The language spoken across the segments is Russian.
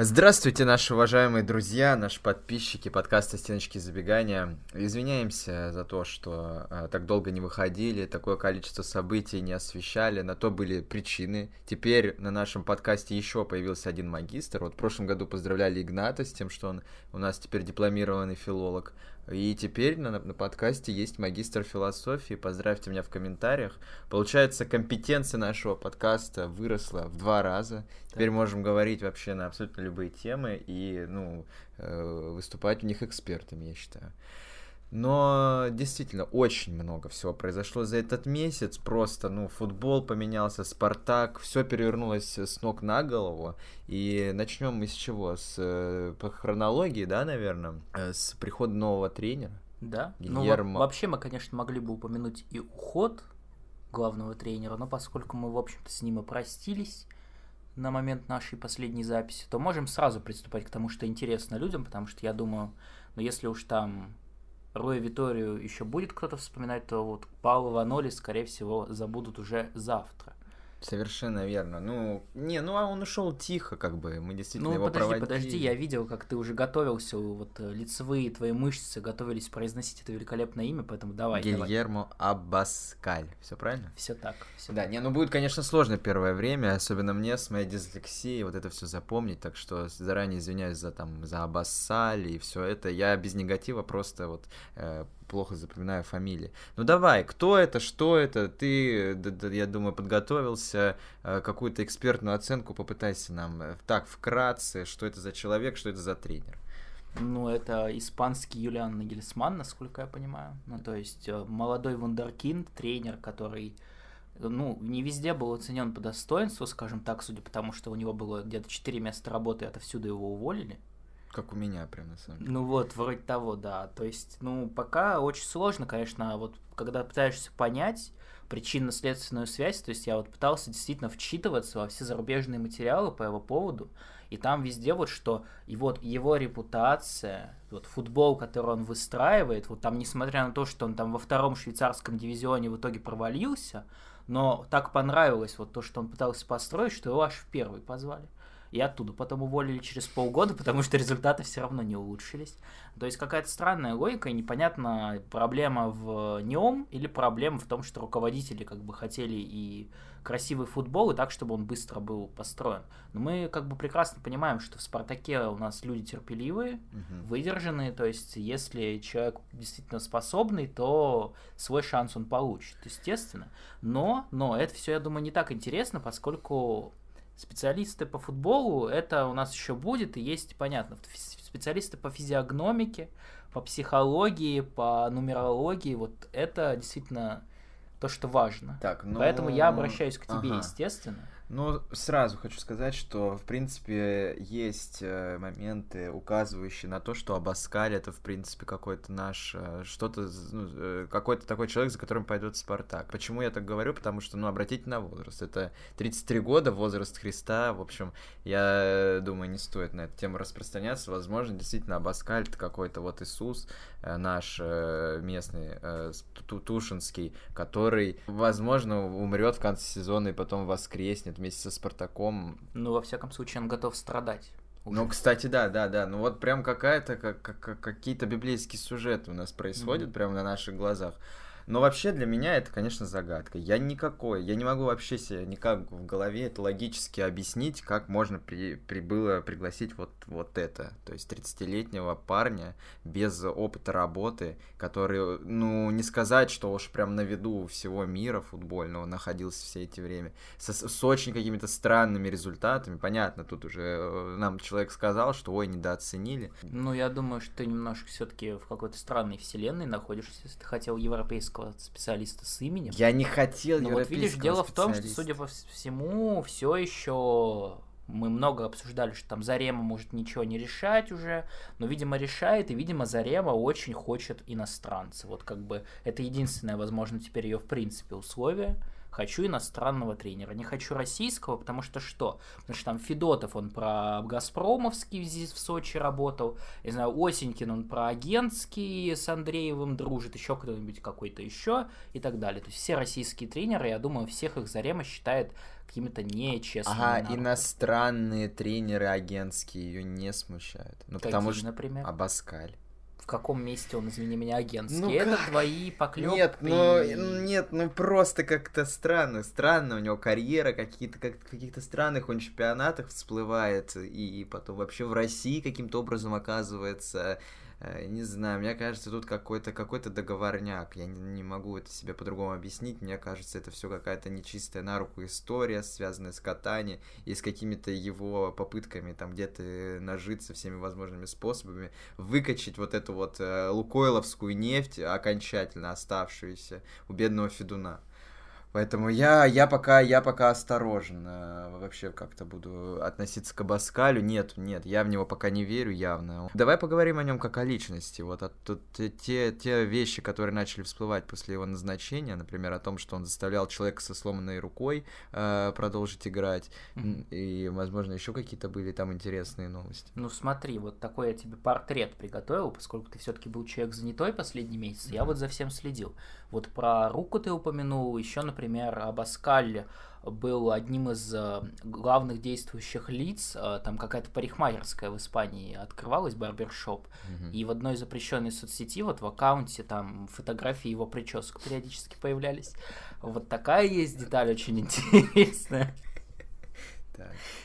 Здравствуйте, наши уважаемые друзья, наши подписчики подкаста «Стеночки забегания». Извиняемся за то, что э, так долго не выходили, такое количество событий не освещали, на то были причины. Теперь на нашем подкасте еще появился один магистр. Вот в прошлом году поздравляли Игната с тем, что он у нас теперь дипломированный филолог. И теперь на, на подкасте есть магистр философии. Поздравьте меня в комментариях. Получается, компетенция нашего подкаста выросла в два раза. Теперь можем говорить вообще на абсолютно любые темы и ну, э, выступать в них экспертами, я считаю. Но действительно очень много всего произошло за этот месяц. Просто, ну, футбол поменялся, Спартак, все перевернулось с ног на голову. И начнем мы с чего? С э, по хронологии, да, наверное, э, с прихода нового тренера. Да. Гильермо. Ну, вообще мы, конечно, могли бы упомянуть и уход главного тренера, но поскольку мы, в общем-то, с ним и простились на момент нашей последней записи, то можем сразу приступать к тому, что интересно людям, потому что я думаю, ну если уж там Роя Виторию еще будет кто-то вспоминать, то вот Паула Ваноли, скорее всего, забудут уже завтра. Совершенно верно. Ну, не, ну а он ушел тихо, как бы. Мы действительно ну, его подожди, проводили. подожди, я видел, как ты уже готовился, вот э, лицевые твои мышцы готовились произносить это великолепное имя, поэтому давай. Гильермо давай. Абаскаль. Все правильно? Все так. Все да, так. не, ну будет, конечно, сложно первое время, особенно мне с моей дислексией вот это все запомнить, так что заранее извиняюсь за там за Абассаль и все это. Я без негатива просто вот э, плохо запоминаю фамилии. Ну давай, кто это, что это? Ты, я думаю, подготовился, э, какую-то экспертную оценку попытайся нам. Э, так, вкратце, что это за человек, что это за тренер? Ну, это испанский Юлиан Нагельсман, насколько я понимаю. Ну, то есть э, молодой вундеркинд, тренер, который ну, не везде был оценен по достоинству, скажем так, судя по тому, что у него было где-то 4 места работы, и отовсюду его уволили. Как у меня, прям на самом деле. Ну вот, вроде того, да. То есть, ну, пока очень сложно, конечно, вот когда пытаешься понять причинно-следственную связь, то есть я вот пытался действительно вчитываться во все зарубежные материалы по его поводу, и там везде вот что, и вот его репутация, вот футбол, который он выстраивает, вот там, несмотря на то, что он там во втором швейцарском дивизионе в итоге провалился, но так понравилось вот то, что он пытался построить, что его аж в первый позвали и оттуда потом уволили через полгода, потому что результаты все равно не улучшились. То есть какая-то странная логика, и непонятно, проблема в нем или проблема в том, что руководители как бы хотели и красивый футбол, и так, чтобы он быстро был построен. Но мы как бы прекрасно понимаем, что в «Спартаке» у нас люди терпеливые, угу. выдержанные, то есть если человек действительно способный, то свой шанс он получит, естественно. Но, но это все, я думаю, не так интересно, поскольку Специалисты по футболу, это у нас еще будет, и есть, понятно, специалисты по физиогномике, по психологии, по нумерологии, вот это действительно то, что важно. Так, ну... Поэтому я обращаюсь к тебе, ага. естественно. Ну, сразу хочу сказать, что, в принципе, есть э, моменты, указывающие на то, что Абаскаль это, в принципе, какой-то наш, э, что-то, ну, э, какой-то такой человек, за которым пойдет Спартак. Почему я так говорю? Потому что, ну, обратите на возраст. Это 33 года, возраст Христа. В общем, я думаю, не стоит на эту тему распространяться. Возможно, действительно, Абаскаль это какой-то вот Иисус, наш местный, Тушинский, который, возможно, умрет в конце сезона и потом воскреснет вместе со Спартаком. Ну, во всяком случае, он готов страдать. Уже. Ну, кстати, да, да, да. Ну вот прям какая-то, как, как, какие-то библейские сюжеты у нас происходят mm-hmm. прямо на наших глазах. Но вообще для меня это, конечно, загадка. Я никакой, я не могу вообще себе никак в голове это логически объяснить, как можно при, прибыло пригласить вот, вот это. То есть 30-летнего парня без опыта работы, который, ну, не сказать, что уж прям на виду всего мира футбольного находился все эти время, с, с очень какими-то странными результатами. Понятно, тут уже э, нам человек сказал, что ой, недооценили. Ну, я думаю, что ты немножко все-таки в какой-то странной вселенной находишься, если ты хотел европейского европейского специалиста с именем. Я не хотел Но вот видишь, дело в том, что, судя по всему, все еще мы много обсуждали, что там Зарема может ничего не решать уже, но, видимо, решает, и, видимо, Зарема очень хочет иностранца. Вот как бы это единственное, возможно, теперь ее, в принципе, условие, хочу иностранного тренера. Не хочу российского, потому что что? Потому что там Федотов, он про Газпромовский здесь в Сочи работал. Я знаю, Осенькин, он про агентский с Андреевым дружит, еще кто-нибудь какой-то еще и так далее. То есть все российские тренеры, я думаю, всех их Зарема считает какими-то нечестными. Ага, иностранные тренеры агентские ее не смущают. Ну, Какие, потому что... например? Абаскаль каком месте он, извини меня, агентский. Ну, Это как? твои поклепки. Нет, ну, нет, ну просто как-то странно. Странно, у него карьера какие-то, как в каких-то странных он чемпионатах всплывает, и потом вообще в России каким-то образом оказывается не знаю, мне кажется, тут какой-то какой договорняк. Я не, не могу это себе по-другому объяснить. Мне кажется, это все какая-то нечистая на руку история, связанная с катанием и с какими-то его попытками там где-то нажиться всеми возможными способами, выкачать вот эту вот э, лукойловскую нефть, окончательно оставшуюся у бедного Федуна. Поэтому я, я, пока, я пока осторожен э, вообще как-то буду относиться к Абаскалю. Нет, нет, я в него пока не верю явно. Давай поговорим о нем как о личности. Вот а тут те, те вещи, которые начали всплывать после его назначения, например, о том, что он заставлял человека со сломанной рукой э, продолжить играть, mm-hmm. и, возможно, еще какие-то были там интересные новости. Ну смотри, вот такой я тебе портрет приготовил, поскольку ты все-таки был человек занятой последний месяц, mm-hmm. я вот за всем следил. Вот про руку ты упомянул, еще, например, Абаскаль был одним из э, главных действующих лиц. Э, там какая-то парикмахерская в Испании открывалась, барбершоп. Mm-hmm. И в одной запрещенной соцсети, вот в аккаунте, там фотографии его причесок периодически появлялись. Вот такая есть деталь очень интересная.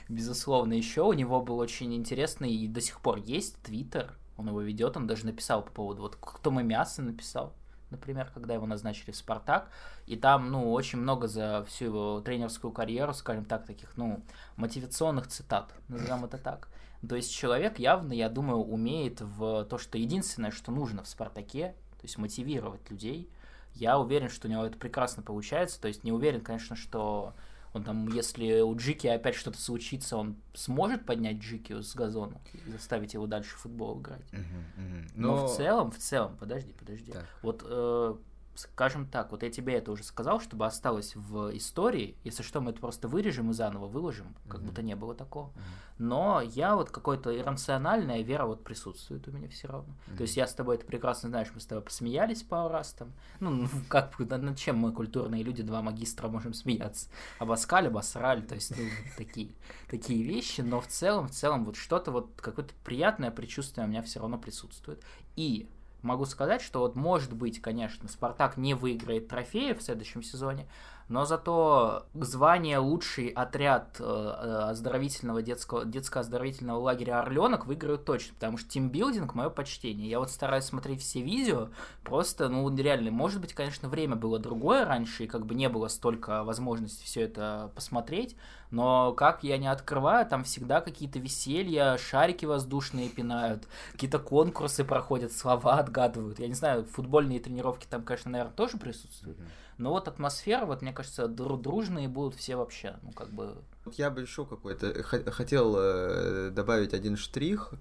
Безусловно, еще у него был очень интересный и до сих пор есть твиттер. Он его ведет, он даже написал по поводу, вот кто мы мясо написал например, когда его назначили в «Спартак», и там, ну, очень много за всю его тренерскую карьеру, скажем так, таких, ну, мотивационных цитат, назовем это так. То есть человек явно, я думаю, умеет в то, что единственное, что нужно в «Спартаке», то есть мотивировать людей. Я уверен, что у него это прекрасно получается, то есть не уверен, конечно, что он там, если у Джики опять что-то случится, он сможет поднять Джики с газона и заставить его дальше в футбол играть. Uh-huh, uh-huh. Но... Но в целом, в целом, подожди, подожди. Так. Вот э, скажем так, вот я тебе это уже сказал, чтобы осталось в истории. Если что, мы это просто вырежем и заново выложим, как mm-hmm. будто не было такого. Mm-hmm. Но я вот какой-то иррациональная вера вот присутствует у меня все равно. Mm-hmm. То есть я с тобой это прекрасно знаешь, мы с тобой посмеялись пару раз там. Ну, ну как над чем мы культурные люди, два магистра, можем смеяться? Обоскали, обосрали, то есть ну, такие, такие вещи. Но в целом, в целом вот что-то вот какое-то приятное предчувствие у меня все равно присутствует. И могу сказать, что вот может быть, конечно, Спартак не выиграет трофеи в следующем сезоне, но зато звание лучший отряд э, э, оздоровительного детского, детско-оздоровительного лагеря Орленок выиграют точно, потому что тимбилдинг мое почтение. Я вот стараюсь смотреть все видео, просто, ну, реально, может быть, конечно, время было другое раньше, и как бы не было столько возможностей все это посмотреть, но как я не открываю, там всегда какие-то веселья, шарики воздушные пинают, какие-то конкурсы проходят, слова отгадывают. Я не знаю, футбольные тренировки там, конечно, наверное, тоже присутствуют. Но вот атмосфера, вот мне кажется, дружные будут все вообще, ну как бы. Я бы еще какой-то хотел э, добавить один штрих,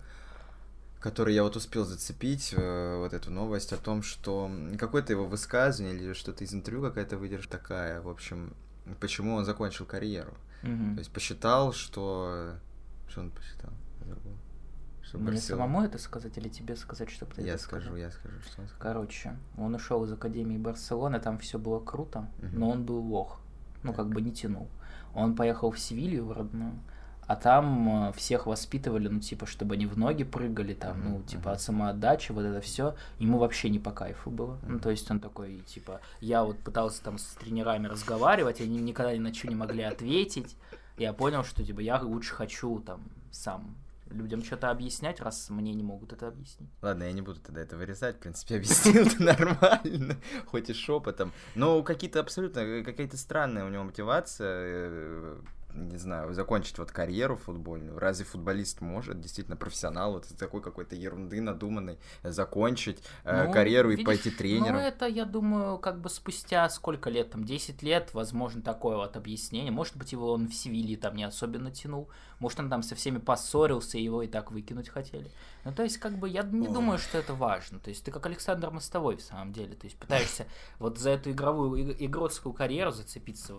который я вот успел зацепить, э, вот эту новость о том, что какое-то его высказывание или что-то из интервью какая-то выдержка такая, в общем, почему он закончил карьеру. Угу. То есть посчитал, что... Что он посчитал? Что Мне Барселона... самому это сказать или тебе сказать, чтобы ты Я это скажу, сказал? я скажу, что он сказал. Короче, он ушел из Академии Барселоны, там все было круто, угу. но он был лох. Ну, так. как бы не тянул. Он поехал в Севилью, в родную, а там э, всех воспитывали, ну, типа, чтобы они в ноги прыгали, там, ну, типа, от самоотдачи, вот это все. Ему вообще не по кайфу было. Ну, то есть он такой, типа, я вот пытался там с тренерами разговаривать, они никогда ни на что не могли ответить. Я понял, что, типа, я лучше хочу там сам людям что-то объяснять, раз мне не могут это объяснить. Ладно, я не буду тогда это вырезать, в принципе, объяснил это нормально, хоть и шепотом. Но какие-то абсолютно, какая-то странная у него мотивация, э, не знаю, закончить вот карьеру футбольную. Разве футболист может, действительно профессионал, вот такой какой-то ерунды надуманной, закончить э, ну, карьеру видишь, и пойти тренером? Ну, это, я думаю, как бы спустя сколько лет, там, 10 лет, возможно, такое вот объяснение. Может быть, его он в Севилье там не особенно тянул. Может, он там со всеми поссорился, и его и так выкинуть хотели. Ну, то есть, как бы, я не Ой. думаю, что это важно. То есть, ты как Александр Мостовой, в самом деле. То есть, пытаешься вот за эту игровую, игротскую карьеру зацепиться.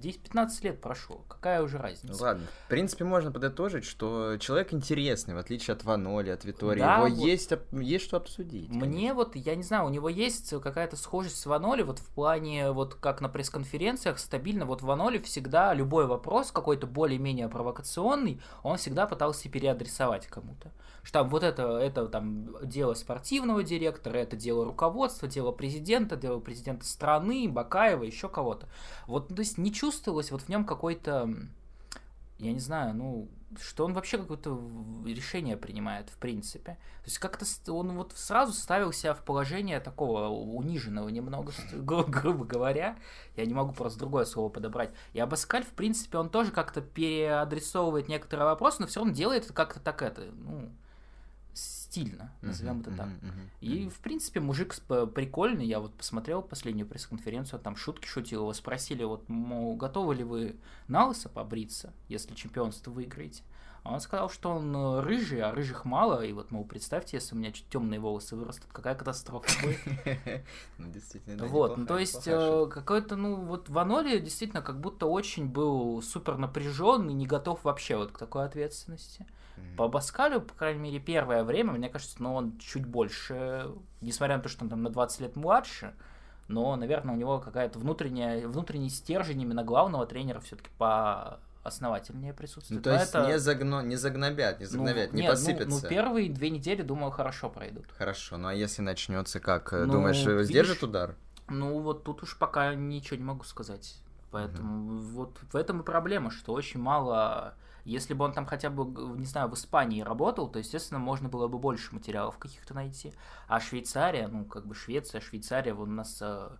10-15 лет прошло. Какая уже разница? Ладно. В принципе, можно подытожить, что человек интересный, в отличие от Ваноли, от Витории. Да, Его вот есть, есть что обсудить. Мне конечно. вот, я не знаю, у него есть какая-то схожесть с Ваноли, вот в плане, вот как на пресс-конференциях, стабильно. Вот Ваноли всегда любой вопрос, какой-то более-менее провокационный, он всегда пытался переадресовать кому-то. Что там вот это, это там дело спортивного директора, это дело руководства, дело президента, дело президента страны, Бакаева, еще кого-то. Вот, то есть не чувствовалось вот в нем какой-то, я не знаю, ну, что он вообще какое-то решение принимает, в принципе. То есть как-то он вот сразу ставил себя в положение такого униженного немного, гру- грубо говоря. Я не могу просто другое слово подобрать. И Абаскаль, в принципе, он тоже как-то переадресовывает некоторые вопросы, но все равно делает это как-то так это, ну, стильно, назовем это так. И, в принципе, мужик прикольный. Я вот посмотрел последнюю пресс-конференцию, там шутки шутил. Его спросили, вот, мол, готовы ли вы на лысо побриться, если чемпионство выиграете? А он сказал, что он э, рыжий, а рыжих мало, и вот, мол, представьте, если у меня чуть темные волосы вырастут, какая катастрофа будет. Ну, действительно, Вот, ну, то есть, э, какой-то, ну, вот Ваноли действительно как будто очень был супер напряжен и не готов вообще вот к такой ответственности. По Баскалю, по крайней мере, первое время, мне кажется, ну, он чуть больше, несмотря на то, что он там на 20 лет младше, но, наверное, у него какая-то внутренняя, внутренний стержень именно главного тренера все-таки по основательнее присутствует. Ну, то есть это... не, загно... не загнобят, не загнобят, ну, не нет, посыпятся. Ну, ну, первые две недели, думаю, хорошо пройдут. Хорошо, ну а если начнется как? Ну, Думаешь, видишь, сдержит удар? Ну, вот тут уж пока ничего не могу сказать. Поэтому угу. вот в этом и проблема, что очень мало если бы он там хотя бы, не знаю, в Испании работал, то, естественно, можно было бы больше материалов каких-то найти. А Швейцария, ну, как бы Швеция, Швейцария, у нас э,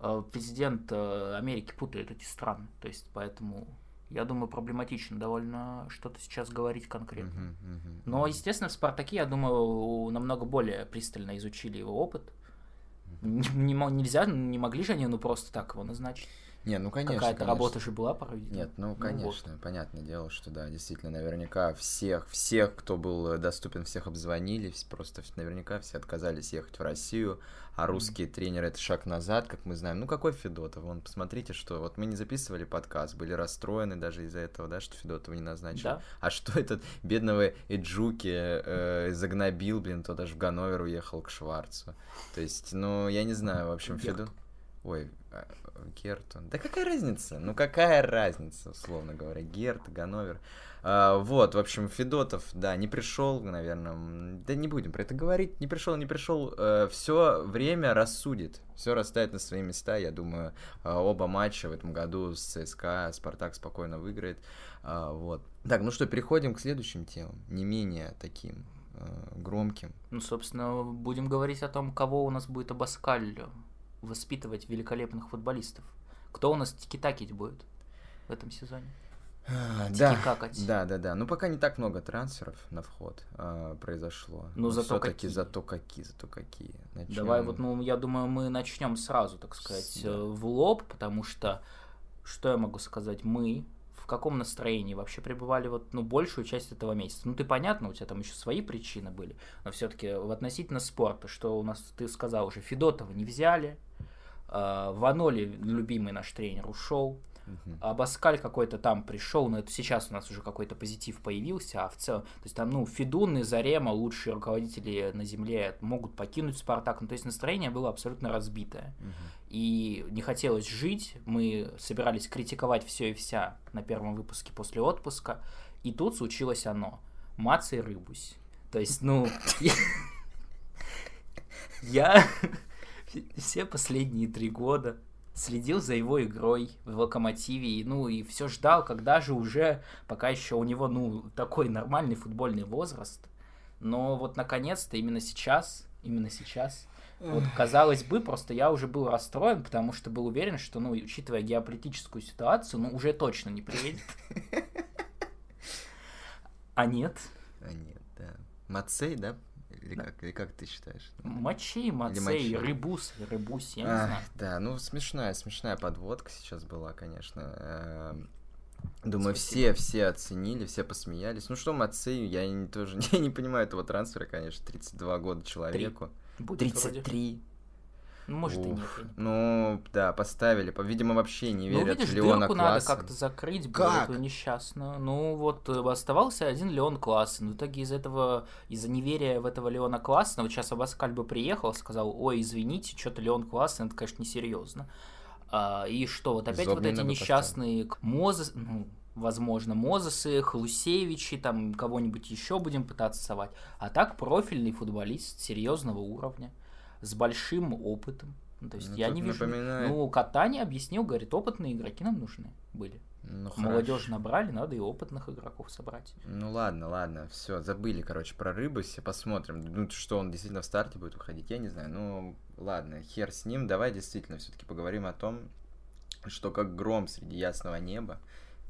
э, президент э, Америки путает эти страны. То есть, поэтому я думаю, проблематично довольно что-то сейчас говорить конкретно. Uh-huh, uh-huh, Но, естественно, в Спартаке, я думаю, намного более пристально изучили его опыт. Uh-huh. Не, не, нельзя, не могли же они ну просто так его назначить. Не, ну конечно. Какая-то конечно. работа же была проведена. Нет, ну, ну конечно, вот. понятное дело, что да, действительно, наверняка всех, всех, кто был доступен, всех обзвонили, просто наверняка все отказались ехать в Россию, а русские mm. тренеры это шаг назад, как мы знаем. Ну какой Федотов? Вон, посмотрите, что вот мы не записывали подкаст, были расстроены даже из-за этого, да, что Федотова не назначили. Да. А что этот бедного Эджуки э, загнобил, блин, то даже в Ганновер уехал к Шварцу. То есть, ну, я не знаю, в общем, Федот... Ой, а, Гертон. Да какая разница? Ну какая разница, условно говоря. Герт, Ганновер. А, вот, в общем, Федотов, да, не пришел, наверное. Да не будем про это говорить. Не пришел, не пришел. Э, все время рассудит. Все расставит на свои места. Я думаю, э, оба матча в этом году с ЦСКА Спартак спокойно выиграет. А, вот. Так, ну что, переходим к следующим темам. Не менее таким э, громким. Ну, собственно, будем говорить о том, кого у нас будет Абаскаль воспитывать великолепных футболистов. Кто у нас тики-такить будет в этом сезоне? А, да, да, да, да. Ну пока не так много трансферов на вход э, произошло. Ну Но зато какие? зато какие, зато какие. Начнем... Давай вот, ну я думаю, мы начнем сразу, так сказать, да. в лоб, потому что что я могу сказать, мы в каком настроении вообще пребывали вот, ну, большую часть этого месяца. Ну, ты понятно, у тебя там еще свои причины были, но все-таки в относительно спорта, что у нас, ты сказал уже, Федотова не взяли, Ваноли, любимый наш тренер, ушел. А Баскаль какой-то там пришел, но это сейчас у нас уже какой-то позитив появился, а в целом, то есть там, ну, Федун и Зарема, лучшие руководители на земле, могут покинуть Спартак, ну, то есть настроение было абсолютно разбитое. Uh-huh. И не хотелось жить, мы собирались критиковать все и вся на первом выпуске после отпуска, и тут случилось оно. Маца и рыбусь. То есть, ну, я все последние три года следил за его игрой в Локомотиве, и, ну, и все ждал, когда же уже, пока еще у него, ну, такой нормальный футбольный возраст, но вот наконец-то именно сейчас именно сейчас. Вот, казалось бы, просто я уже был расстроен, потому что был уверен, что, ну, учитывая геополитическую ситуацию, ну, уже точно не приедет. А нет. А нет, да. Мацей, да? Или, да. Как, или как ты считаешь? Мочей, Мацей, Рыбус, Рыбус, я не а, знаю. Да, ну смешная, смешная подводка сейчас была, конечно. Эм, думаю, Спасибо. все, все оценили, все посмеялись. Ну что, Мацею, я не, тоже я не понимаю этого трансфера, конечно, 32 года человеку. 33. Вроде. Ну, может, Уф. и нет. Ну, да, поставили. Видимо, вообще не верят ну, видишь, Леона дырку надо как-то закрыть, как? было несчастно. Ну, вот э, оставался один Леон Классен. В итоге из этого, из-за неверия в этого Леона Классена, вот сейчас Абаскаль бы приехал, сказал, ой, извините, что-то Леон Классен, это, конечно, несерьезно. А, и что, вот опять Зобнина вот эти несчастные Мозес, ну, возможно, Мозесы, Хлусевичи, там кого-нибудь еще будем пытаться совать. А так профильный футболист серьезного уровня с большим опытом. Ну, то есть ну, я не вижу. Напоминает... Ну, Катани объяснил, говорит, опытные игроки нам нужны были. Ну, Молодежь набрали, надо и опытных игроков собрать. Ну ладно, ладно, все, забыли, короче, про Рыбуси, посмотрим. Ну, что он действительно в старте будет выходить, я не знаю. Ну, ладно, хер с ним, давай действительно все-таки поговорим о том, что как гром среди ясного неба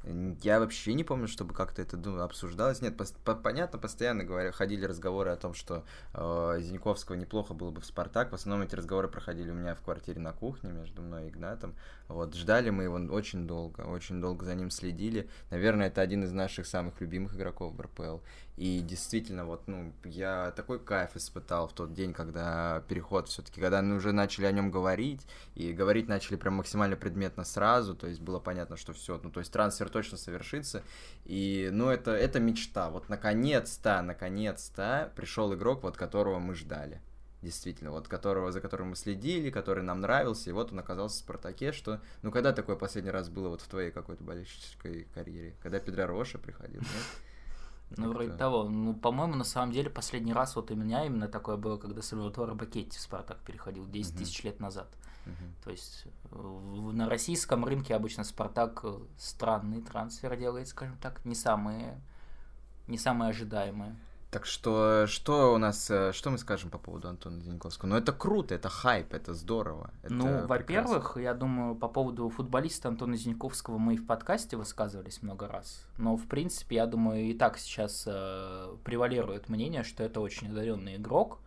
я вообще не помню, чтобы как-то это ну, обсуждалось. Нет, по- по- понятно, постоянно говоря, ходили разговоры о том, что э, Зиньковского неплохо было бы в Спартак. В основном эти разговоры проходили у меня в квартире на кухне между мной и Игнатом. Вот, ждали мы его очень долго, очень долго за ним следили. Наверное, это один из наших самых любимых игроков в РПЛ. И действительно, вот, ну, я такой кайф испытал в тот день, когда переход все-таки, когда мы уже начали о нем говорить, и говорить начали прям максимально предметно сразу, то есть было понятно, что все, ну, то есть трансфер точно совершится, и, ну, это, это мечта, вот наконец-то, наконец-то пришел игрок, вот которого мы ждали действительно, вот которого, за которым мы следили, который нам нравился, и вот он оказался в Спартаке, что, ну, когда такое последний раз было вот в твоей какой-то болельщической карьере? Когда Педро Роша приходил, нет? Ну, вроде того. Ну, по-моему, на самом деле, последний раз вот у меня именно такое было, когда Сальваторе Бакетти в Спартак переходил 10 тысяч лет назад. То есть на российском рынке обычно Спартак странный трансфер делает, скажем так, не самые, не самые ожидаемые. Так что, что у нас, э, что мы скажем по поводу Антона Зиньковского? Ну, это круто, это хайп, это здорово. Это ну, во-первых, я думаю, по поводу футболиста Антона Зиньковского мы и в подкасте высказывались много раз. Но, в принципе, я думаю, и так сейчас э, превалирует мнение, что это очень одаренный игрок,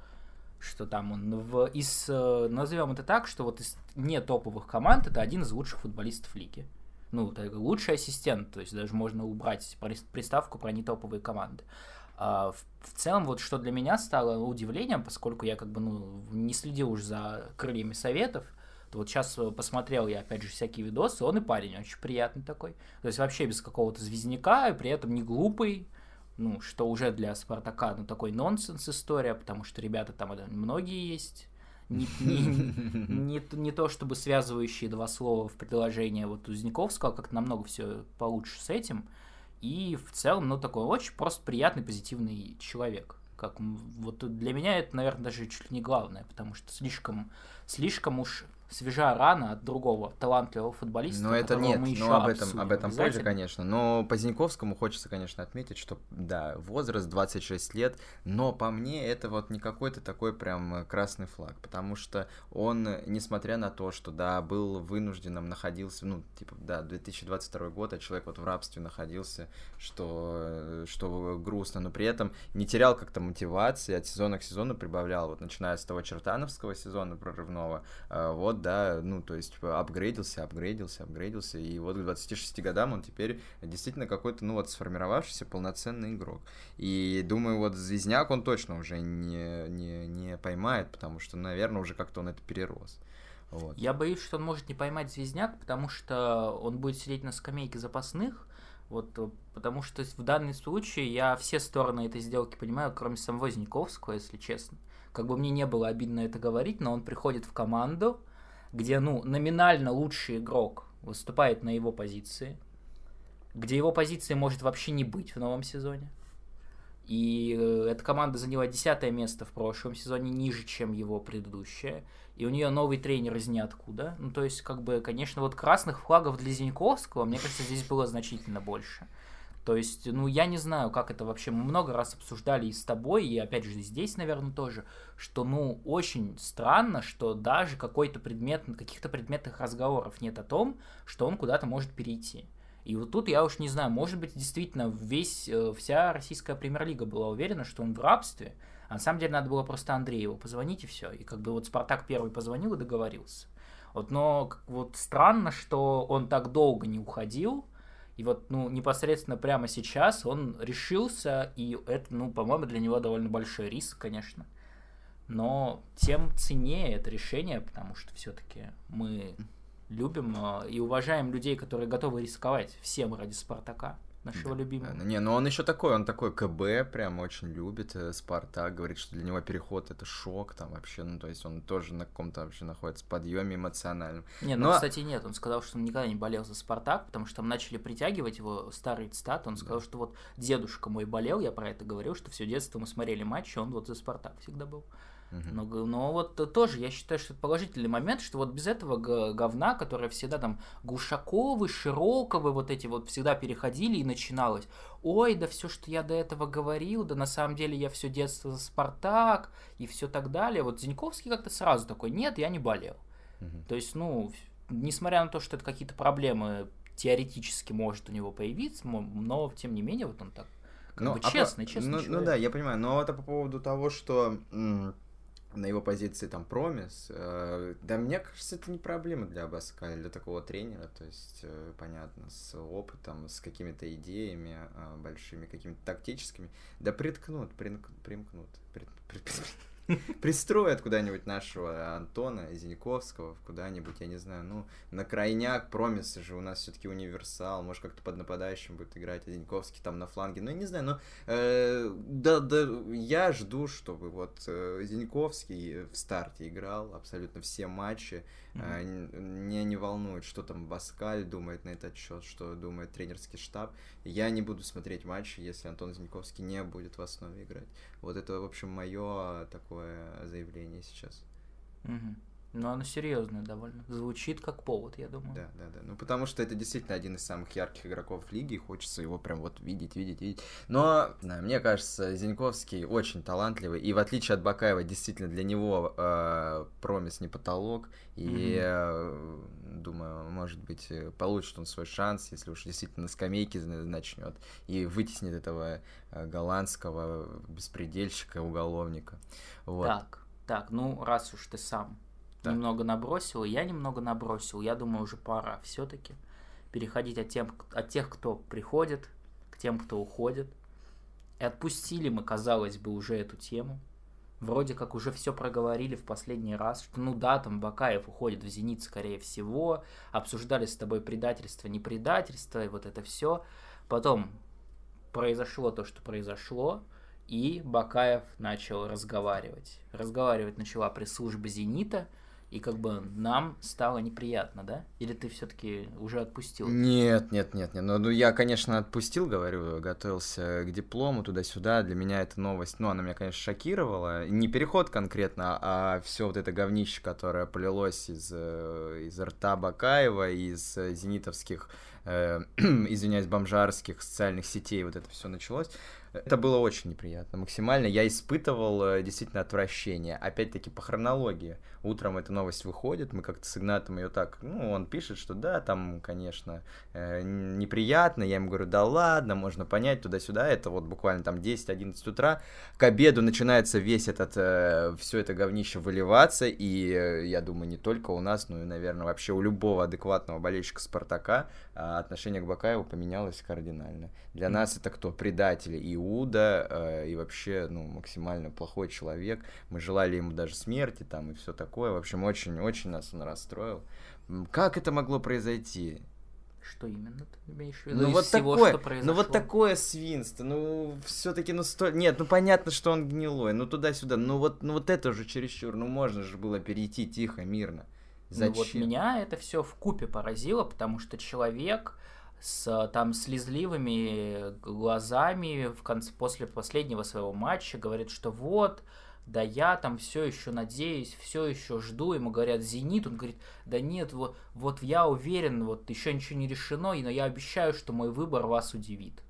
что там он в, из, э, назовем это так, что вот из не топовых команд это один из лучших футболистов лиги. Ну, лучший ассистент, то есть даже можно убрать приставку про нетоповые команды. А, в, в целом, вот что для меня стало удивлением, поскольку я как бы ну, не следил уж за крыльями советов, то вот сейчас посмотрел я, опять же, всякие видосы, он и парень очень приятный такой. То есть вообще без какого-то звезняка, и при этом не глупый, ну, что уже для Спартака, ну, такой нонсенс история, потому что ребята там многие есть, не, не, не, не то чтобы связывающие два слова в предложение вот Узниковского, как намного все получше с этим, и в целом, ну, такой очень просто приятный, позитивный человек. Как, вот для меня это, наверное, даже чуть ли не главное, потому что слишком, слишком уж свежа рана от другого талантливого футболиста. Но это нет, мы но об этом, об этом позже, конечно. Но по Зиньковскому хочется, конечно, отметить, что, да, возраст 26 лет, но по мне это вот не какой-то такой прям красный флаг, потому что он, несмотря на то, что, да, был вынужденным, находился, ну, типа, да, 2022 год, а человек вот в рабстве находился, что, что грустно, но при этом не терял как-то мотивации, от сезона к сезону прибавлял, вот начиная с того чертановского сезона прорывного, э, вот да, ну, то есть типа, апгрейдился, апгрейдился, апгрейдился, и вот к 26 годам он теперь действительно какой-то, ну, вот сформировавшийся полноценный игрок. И думаю, вот Звездняк он точно уже не, не, не поймает, потому что, наверное, уже как-то он это перерос. Вот. Я боюсь, что он может не поймать Звездняк, потому что он будет сидеть на скамейке запасных, вот, потому что в данном случае я все стороны этой сделки понимаю, кроме самого Зниковского, если честно. Как бы мне не было обидно это говорить, но он приходит в команду, где, ну, номинально лучший игрок выступает на его позиции, где его позиции может вообще не быть в новом сезоне. И э, эта команда заняла десятое место в прошлом сезоне, ниже, чем его предыдущее. И у нее новый тренер из ниоткуда. Ну, то есть, как бы, конечно, вот красных флагов для Зиньковского, мне кажется, здесь было значительно больше. То есть, ну, я не знаю, как это вообще, мы много раз обсуждали и с тобой, и опять же здесь, наверное, тоже, что, ну, очень странно, что даже какой-то предмет, каких-то предметных разговоров нет о том, что он куда-то может перейти. И вот тут я уж не знаю, может быть, действительно весь, э, вся российская премьер-лига была уверена, что он в рабстве, а на самом деле надо было просто Андрееву позвонить и все. И как бы вот Спартак первый позвонил и договорился. Вот, но вот странно, что он так долго не уходил, и вот, ну, непосредственно прямо сейчас он решился, и это, ну, по-моему, для него довольно большой риск, конечно. Но тем ценнее это решение, потому что все-таки мы любим э, и уважаем людей, которые готовы рисковать всем ради Спартака нашего да. любимого. Не, ну он еще такой, он такой КБ, прям очень любит э, Спартак, говорит, что для него переход это шок там вообще, ну то есть он тоже на каком-то вообще находится подъеме эмоциональном. Не, ну Но... кстати нет, он сказал, что он никогда не болел за Спартак, потому что там начали притягивать его старый стат, он сказал, да. что вот дедушка мой болел, я про это говорил, что все детство мы смотрели матчи, он вот за Спартак всегда был. Но, но вот тоже я считаю, что это положительный момент, что вот без этого говна, которое всегда там Гушаковы, Широковы, вот эти вот всегда переходили и начиналось. Ой, да все, что я до этого говорил, да на самом деле я все детство за Спартак и все так далее. Вот Зиньковский как-то сразу такой, нет, я не болел. Угу. То есть, ну, несмотря на то, что это какие-то проблемы теоретически может у него появиться, но тем не менее вот он так как ну, бы честный, а честный ну, ну да, я понимаю, но это по поводу того, что на его позиции там промис, э, да мне кажется, это не проблема для Абаска, для такого тренера, то есть, э, понятно, с опытом, с какими-то идеями э, большими, какими-то тактическими, да приткнут, примкнут, примкнут, пристроят куда-нибудь нашего Антона Зиньковского, куда-нибудь, я не знаю, ну, на крайняк, промисы же у нас все-таки универсал, может, как-то под нападающим будет играть, Зиньковский там на фланге, ну, я не знаю, но э, да, да, я жду, чтобы вот э, Зиньковский в старте играл абсолютно все матчи, mm-hmm. мне не волнует, что там Баскаль думает на этот счет, что думает тренерский штаб, я не буду смотреть матчи, если Антон Зиньковский не будет в основе играть. Вот это, в общем, мое такое заявление сейчас. Угу. Ну, оно серьезное довольно. Звучит как повод, я думаю. Да, да, да. Ну, потому что это действительно один из самых ярких игроков лиги, и хочется его прям вот видеть, видеть, видеть. Но, знаю, мне кажется, Зиньковский очень талантливый, и в отличие от Бакаева, действительно, для него э, промис не потолок, и, mm-hmm. э, думаю, может быть, получит он свой шанс, если уж действительно на скамейке начнет, и вытеснит этого э, голландского беспредельщика, уголовника. Вот. Так, так, ну, раз уж ты сам да. немного набросил, я немного набросил. Я думаю, уже пора все-таки переходить от, тем, от тех, кто приходит, к тем, кто уходит. И отпустили мы, казалось бы, уже эту тему. Вроде как уже все проговорили в последний раз, что ну да, там Бакаев уходит в «Зенит», скорее всего. Обсуждали с тобой предательство, не предательство, и вот это все. Потом произошло то, что произошло, и Бакаев начал разговаривать. Разговаривать начала пресс-служба «Зенита», и как бы нам стало неприятно, да? Или ты все-таки уже отпустил? Нет, нет, нет, нет. Ну, ну, я, конечно, отпустил, говорю, готовился к диплому туда-сюда. Для меня эта новость, ну, она меня, конечно, шокировала. Не переход конкретно, а все вот это говнище, которое полилось из, э, из рта Бакаева, из зенитовских, э, извиняюсь, бомжарских социальных сетей, вот это все началось. Это было очень неприятно, максимально. Я испытывал э, действительно отвращение. Опять-таки по хронологии. Утром эта новость выходит, мы как-то с Игнатом ее так, ну, он пишет, что да, там, конечно, э, неприятно. Я ему говорю, да ладно, можно понять, туда-сюда. Это вот буквально там 10-11 утра. К обеду начинается весь этот, э, все это говнище выливаться. И я думаю, не только у нас, но и, наверное, вообще у любого адекватного болельщика Спартака отношение к Бакаеву поменялось кардинально. Для нас это кто? Предатели и Иуда э, и вообще, ну, максимально плохой человек. Мы желали ему даже смерти там и все такое. В общем, очень-очень нас он расстроил. Как это могло произойти? Что именно ты имеешь в виду? Ну, вот всего, такое, что ну вот такое свинство, ну все-таки, ну сто... нет, ну понятно, что он гнилой, ну туда-сюда, ну вот, ну вот это уже чересчур, ну можно же было перейти тихо, мирно. Зачем? Ну вот меня это все в купе поразило, потому что человек, с там слезливыми глазами в конце, после последнего своего матча говорит, что вот, да я там все еще надеюсь, все еще жду, ему говорят «Зенит», он говорит, да нет, вот, вот я уверен, вот еще ничего не решено, но я обещаю, что мой выбор вас удивит.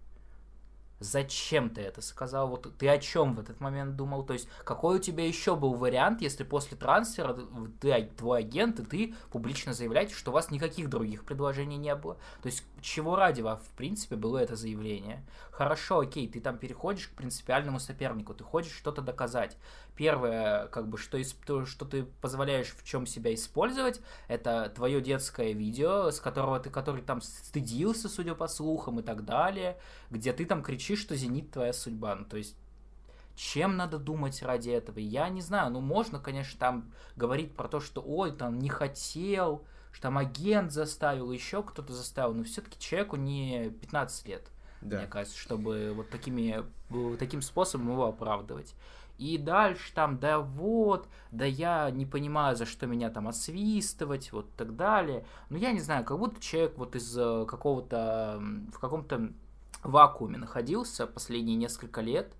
Зачем ты это сказал? Вот ты о чем в этот момент думал? То есть, какой у тебя еще был вариант, если после трансфера ты, твой агент и ты публично заявляете, что у вас никаких других предложений не было? То есть, чего ради вас, в принципе, было это заявление? Хорошо, окей, ты там переходишь к принципиальному сопернику, ты хочешь что-то доказать. Первое, как бы, что, то, что ты позволяешь в чем себя использовать, это твое детское видео, с которого ты, который там стыдился, судя по слухам, и так далее, где ты там кричишь, что «Зенит» твоя судьба. Ну, то есть, чем надо думать ради этого? Я не знаю, ну, можно, конечно, там говорить про то, что «Ой, там не хотел», что там агент заставил, еще кто-то заставил, но все-таки человеку не 15 лет, да. мне кажется, чтобы вот такими, таким способом его оправдывать. И дальше там, да вот, да я не понимаю, за что меня там освистывать, вот так далее. Ну, я не знаю, как будто человек вот из э, какого-то, в каком-то вакууме находился последние несколько лет,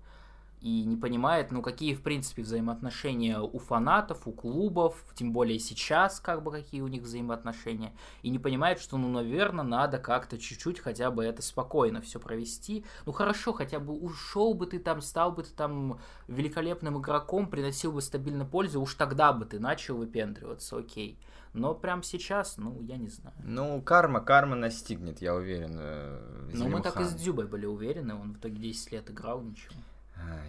и не понимает, ну, какие, в принципе, взаимоотношения у фанатов, у клубов, тем более сейчас, как бы, какие у них взаимоотношения, и не понимает, что, ну, наверное, надо как-то чуть-чуть хотя бы это спокойно все провести. Ну, хорошо, хотя бы ушел бы ты там, стал бы ты там великолепным игроком, приносил бы стабильно пользу, уж тогда бы ты начал выпендриваться, окей. Но прям сейчас, ну, я не знаю. Ну, карма, карма настигнет, я уверен. Э, ну, мы так и с Дзюбой были уверены, он в итоге 10 лет играл, ничего.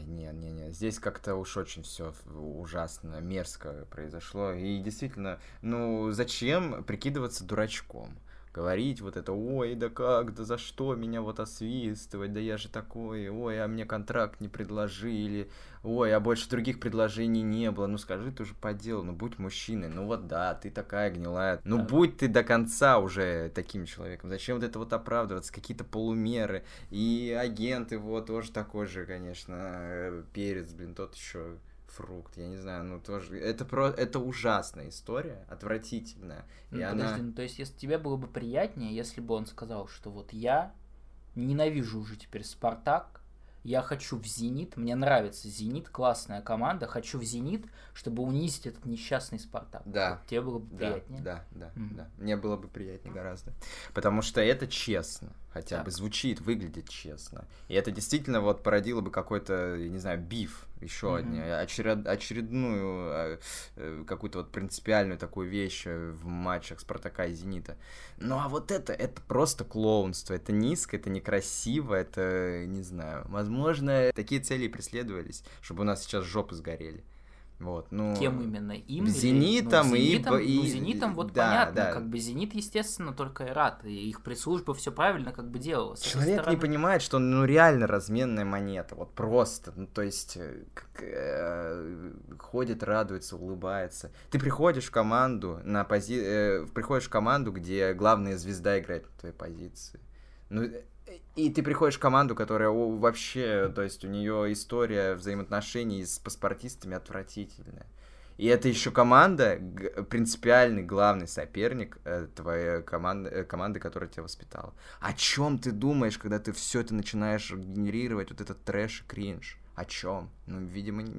Не, не, не. Здесь как-то уж очень все ужасно, мерзко произошло. И действительно, ну зачем прикидываться дурачком? Говорить вот это, ой, да как, да за что меня вот освистывать, да я же такой, ой, а мне контракт не предложили, ой, а больше других предложений не было, ну скажи ты уже по делу, ну будь мужчиной, ну вот да, ты такая гнилая, ну да. будь ты до конца уже таким человеком, зачем вот это вот оправдываться, какие-то полумеры, и агенты вот тоже такой же, конечно, э, перец, блин, тот еще фрукт, я не знаю, ну тоже, это про, это ужасная история, отвратительная. Ну, и подожди, она... ну то есть если тебе было бы приятнее, если бы он сказал, что вот я ненавижу уже теперь Спартак, я хочу в Зенит, мне нравится Зенит, классная команда, хочу в Зенит, чтобы унизить этот несчастный Спартак. Да. Вот тебе было бы да, приятнее. Да, да, mm-hmm. да. Мне было бы приятнее гораздо. Потому что это честно, хотя так. бы звучит, выглядит честно. И это действительно вот породило бы какой-то, я не знаю, биф еще mm-hmm. одни, очеред, очередную а, э, какую-то вот принципиальную такую вещь э, в матчах Спартака и Зенита. Ну а вот это, это просто клоунство, это низко, это некрасиво, это, не знаю, возможно, такие цели преследовались, чтобы у нас сейчас жопы сгорели. Вот, ну, Кем именно? Им? Зенитом, ну, зенитом и, ну, Зенитом вот да, понятно, да. как бы Зенит, естественно, только и рад, и их пресс-служба все правильно как бы делала. Человек стороны... не понимает, что он ну реально разменная монета, вот просто, ну то есть э, как, э, ходит, радуется, улыбается. Ты приходишь в команду на пози, э, приходишь в команду, где главная звезда играет на твоей позиции. Ну и ты приходишь в команду, которая вообще, то есть у нее история взаимоотношений с паспортистами отвратительная. И это еще команда, принципиальный главный соперник э, твоей команды, э, команды, которая тебя воспитала. О чем ты думаешь, когда ты все это начинаешь генерировать, вот этот трэш и кринж? О чем? Ну, видимо, не,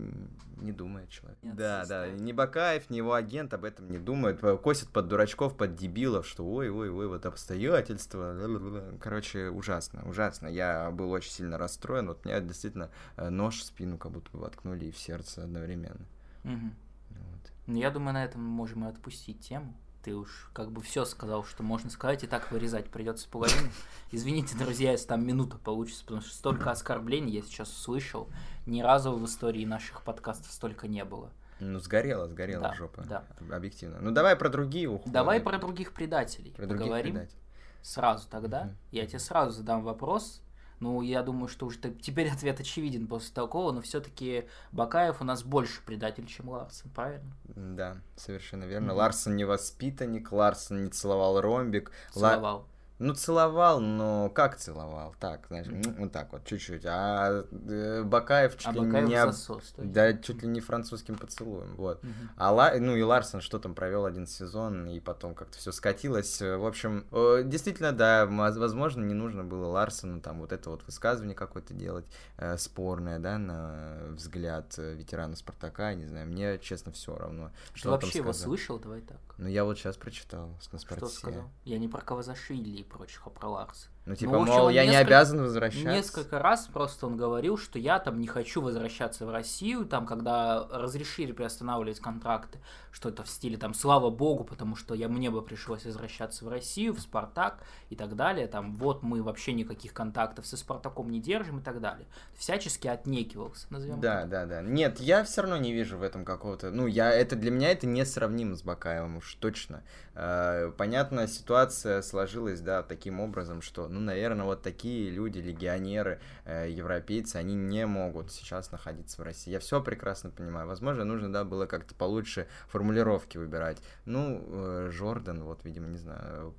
не думает человек. Нет, да, да. Ни Бакаев, ни его агент об этом не думают. Косят под дурачков, под дебилов, что ой-ой-ой, вот обстоятельства. Короче, ужасно, ужасно. Я был очень сильно расстроен. Вот мне действительно э, нож в спину как будто бы воткнули и в сердце одновременно. Угу. Вот. Ну, я думаю, на этом мы можем и отпустить тему ты уж как бы все сказал, что можно сказать, и так вырезать придется половину. Извините, друзья, если там минута получится, потому что столько оскорблений я сейчас услышал. Ни разу в истории наших подкастов столько не было. Ну, сгорела, сгорела да, жопа. Да. Объективно. Ну, давай про другие уходы. Давай про других предателей. Про других поговорим. предателей. Сразу тогда. Угу. Я тебе сразу задам вопрос. Ну, я думаю, что уже теперь ответ очевиден после такого, но все-таки Бакаев у нас больше предатель, чем Ларсон, правильно? Да, совершенно верно. Mm-hmm. Ларсон не воспитанник, Ларсон не целовал ромбик. Целовал. Ну, целовал, но как целовал? Так, знаешь, вот так вот, чуть-чуть. А э, Бакаев чуть а ли Бакаев не... Засос, да, чуть ли не французским поцелуем, вот. Mm-hmm. А Ла... ну и Ларсон что там провел один сезон, и потом как-то все скатилось. В общем, действительно, да, возможно, не нужно было Ларсону там вот это вот высказывание какое-то делать, э, спорное, да, на взгляд э, ветерана Спартака, не знаю, мне, честно, все равно. Что Ты вообще его слышал? Давай так. Ну, я вот сейчас прочитал на Что сказал? Я не про Кавазашвили прочих, а про Ларса. Ну, типа, ну, общем, мол, я несколько, не обязан возвращаться. Несколько раз просто он говорил, что я там не хочу возвращаться в Россию, там, когда разрешили приостанавливать контракты, что это в стиле там «Слава Богу», потому что я, мне бы пришлось возвращаться в Россию, в «Спартак» и так далее, там, вот мы вообще никаких контактов со «Спартаком» не держим и так далее. Всячески отнекивался, назовем Да, так. да, да. Нет, я все равно не вижу в этом какого-то... Ну, я, это для меня это несравнимо с Бакаевым, уж точно. Э, понятно, ситуация сложилась, да, таким образом, что ну, наверное, вот такие люди, легионеры, э, европейцы, они не могут сейчас находиться в России. Я все прекрасно понимаю. Возможно, нужно, да, было как-то получше формулировки выбирать. Ну, э, Жордан, вот, видимо, не знаю,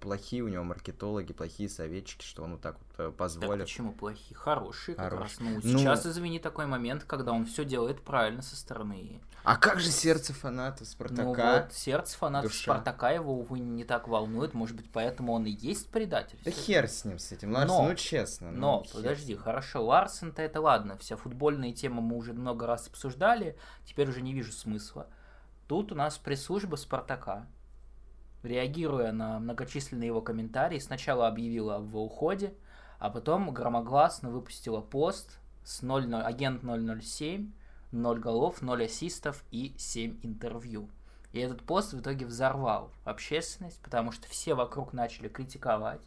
плохие у него маркетологи, плохие советчики, что он вот так вот позволит. Так почему плохие? Хорошие как Хорошие. раз. Ну, ну, сейчас, извини, такой момент, когда он все делает правильно со стороны. А как же сердце фаната Спартака? Ну вот, сердце фаната Спартака его, увы, не так волнует, может быть, поэтому он и есть предатель. Да хер с ним, с этим, Ларсен, но, ну честно. Ну, но, подожди, хорошо, Ларсен-то это ладно, вся футбольная тема мы уже много раз обсуждали, теперь уже не вижу смысла. Тут у нас пресс-служба Спартака, реагируя на многочисленные его комментарии, сначала объявила в уходе, а потом громогласно выпустила пост с 00, агент 007, 0 голов, 0 ассистов и 7 интервью. И этот пост в итоге взорвал общественность, потому что все вокруг начали критиковать,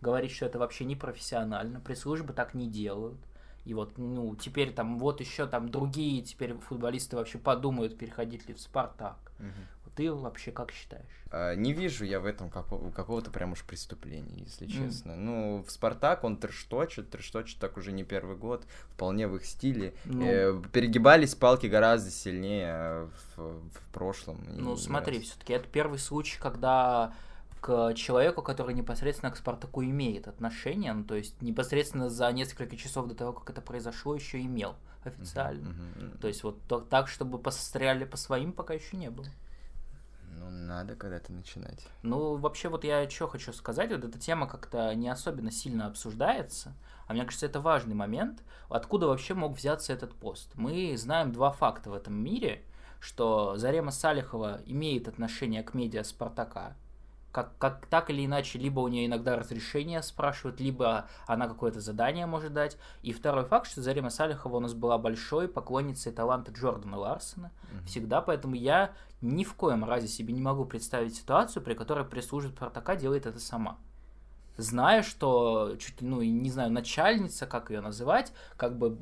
говорить, что это вообще не профессионально, пресс-службы так не делают. И вот, ну, теперь там, вот еще там другие теперь футболисты вообще подумают, переходить ли в Спартак. Угу. Ты вообще как считаешь? А, не вижу я в этом какого- какого-то прям уж преступления, если честно. Mm. Ну, в Спартак он трэшточит, трэшточит так уже не первый год, вполне в их стиле. Ну, э, перегибались палки гораздо сильнее в, в прошлом. Ну, смотри, все-таки это первый случай, когда к человеку, который непосредственно к Спартаку имеет отношение, ну, то есть непосредственно за несколько часов до того, как это произошло, еще имел официально. Uh-huh, uh-huh. То есть вот то, так, чтобы постряли по своим, пока еще не было. Ну, надо когда-то начинать. Ну, вообще, вот я что хочу сказать, вот эта тема как-то не особенно сильно обсуждается, а мне кажется, это важный момент, откуда вообще мог взяться этот пост. Мы знаем два факта в этом мире, что Зарема Салихова имеет отношение к медиа Спартака, как, как так или иначе, либо у нее иногда разрешение спрашивают, либо она какое-то задание может дать. И второй факт, что Зарима Салихова у нас была большой поклонницей таланта Джордана Ларсона. Mm-hmm. Всегда, поэтому я ни в коем разе себе не могу представить ситуацию, при которой пресс-служба Спартака делает это сама зная, что чуть ну, не знаю, начальница, как ее называть, как бы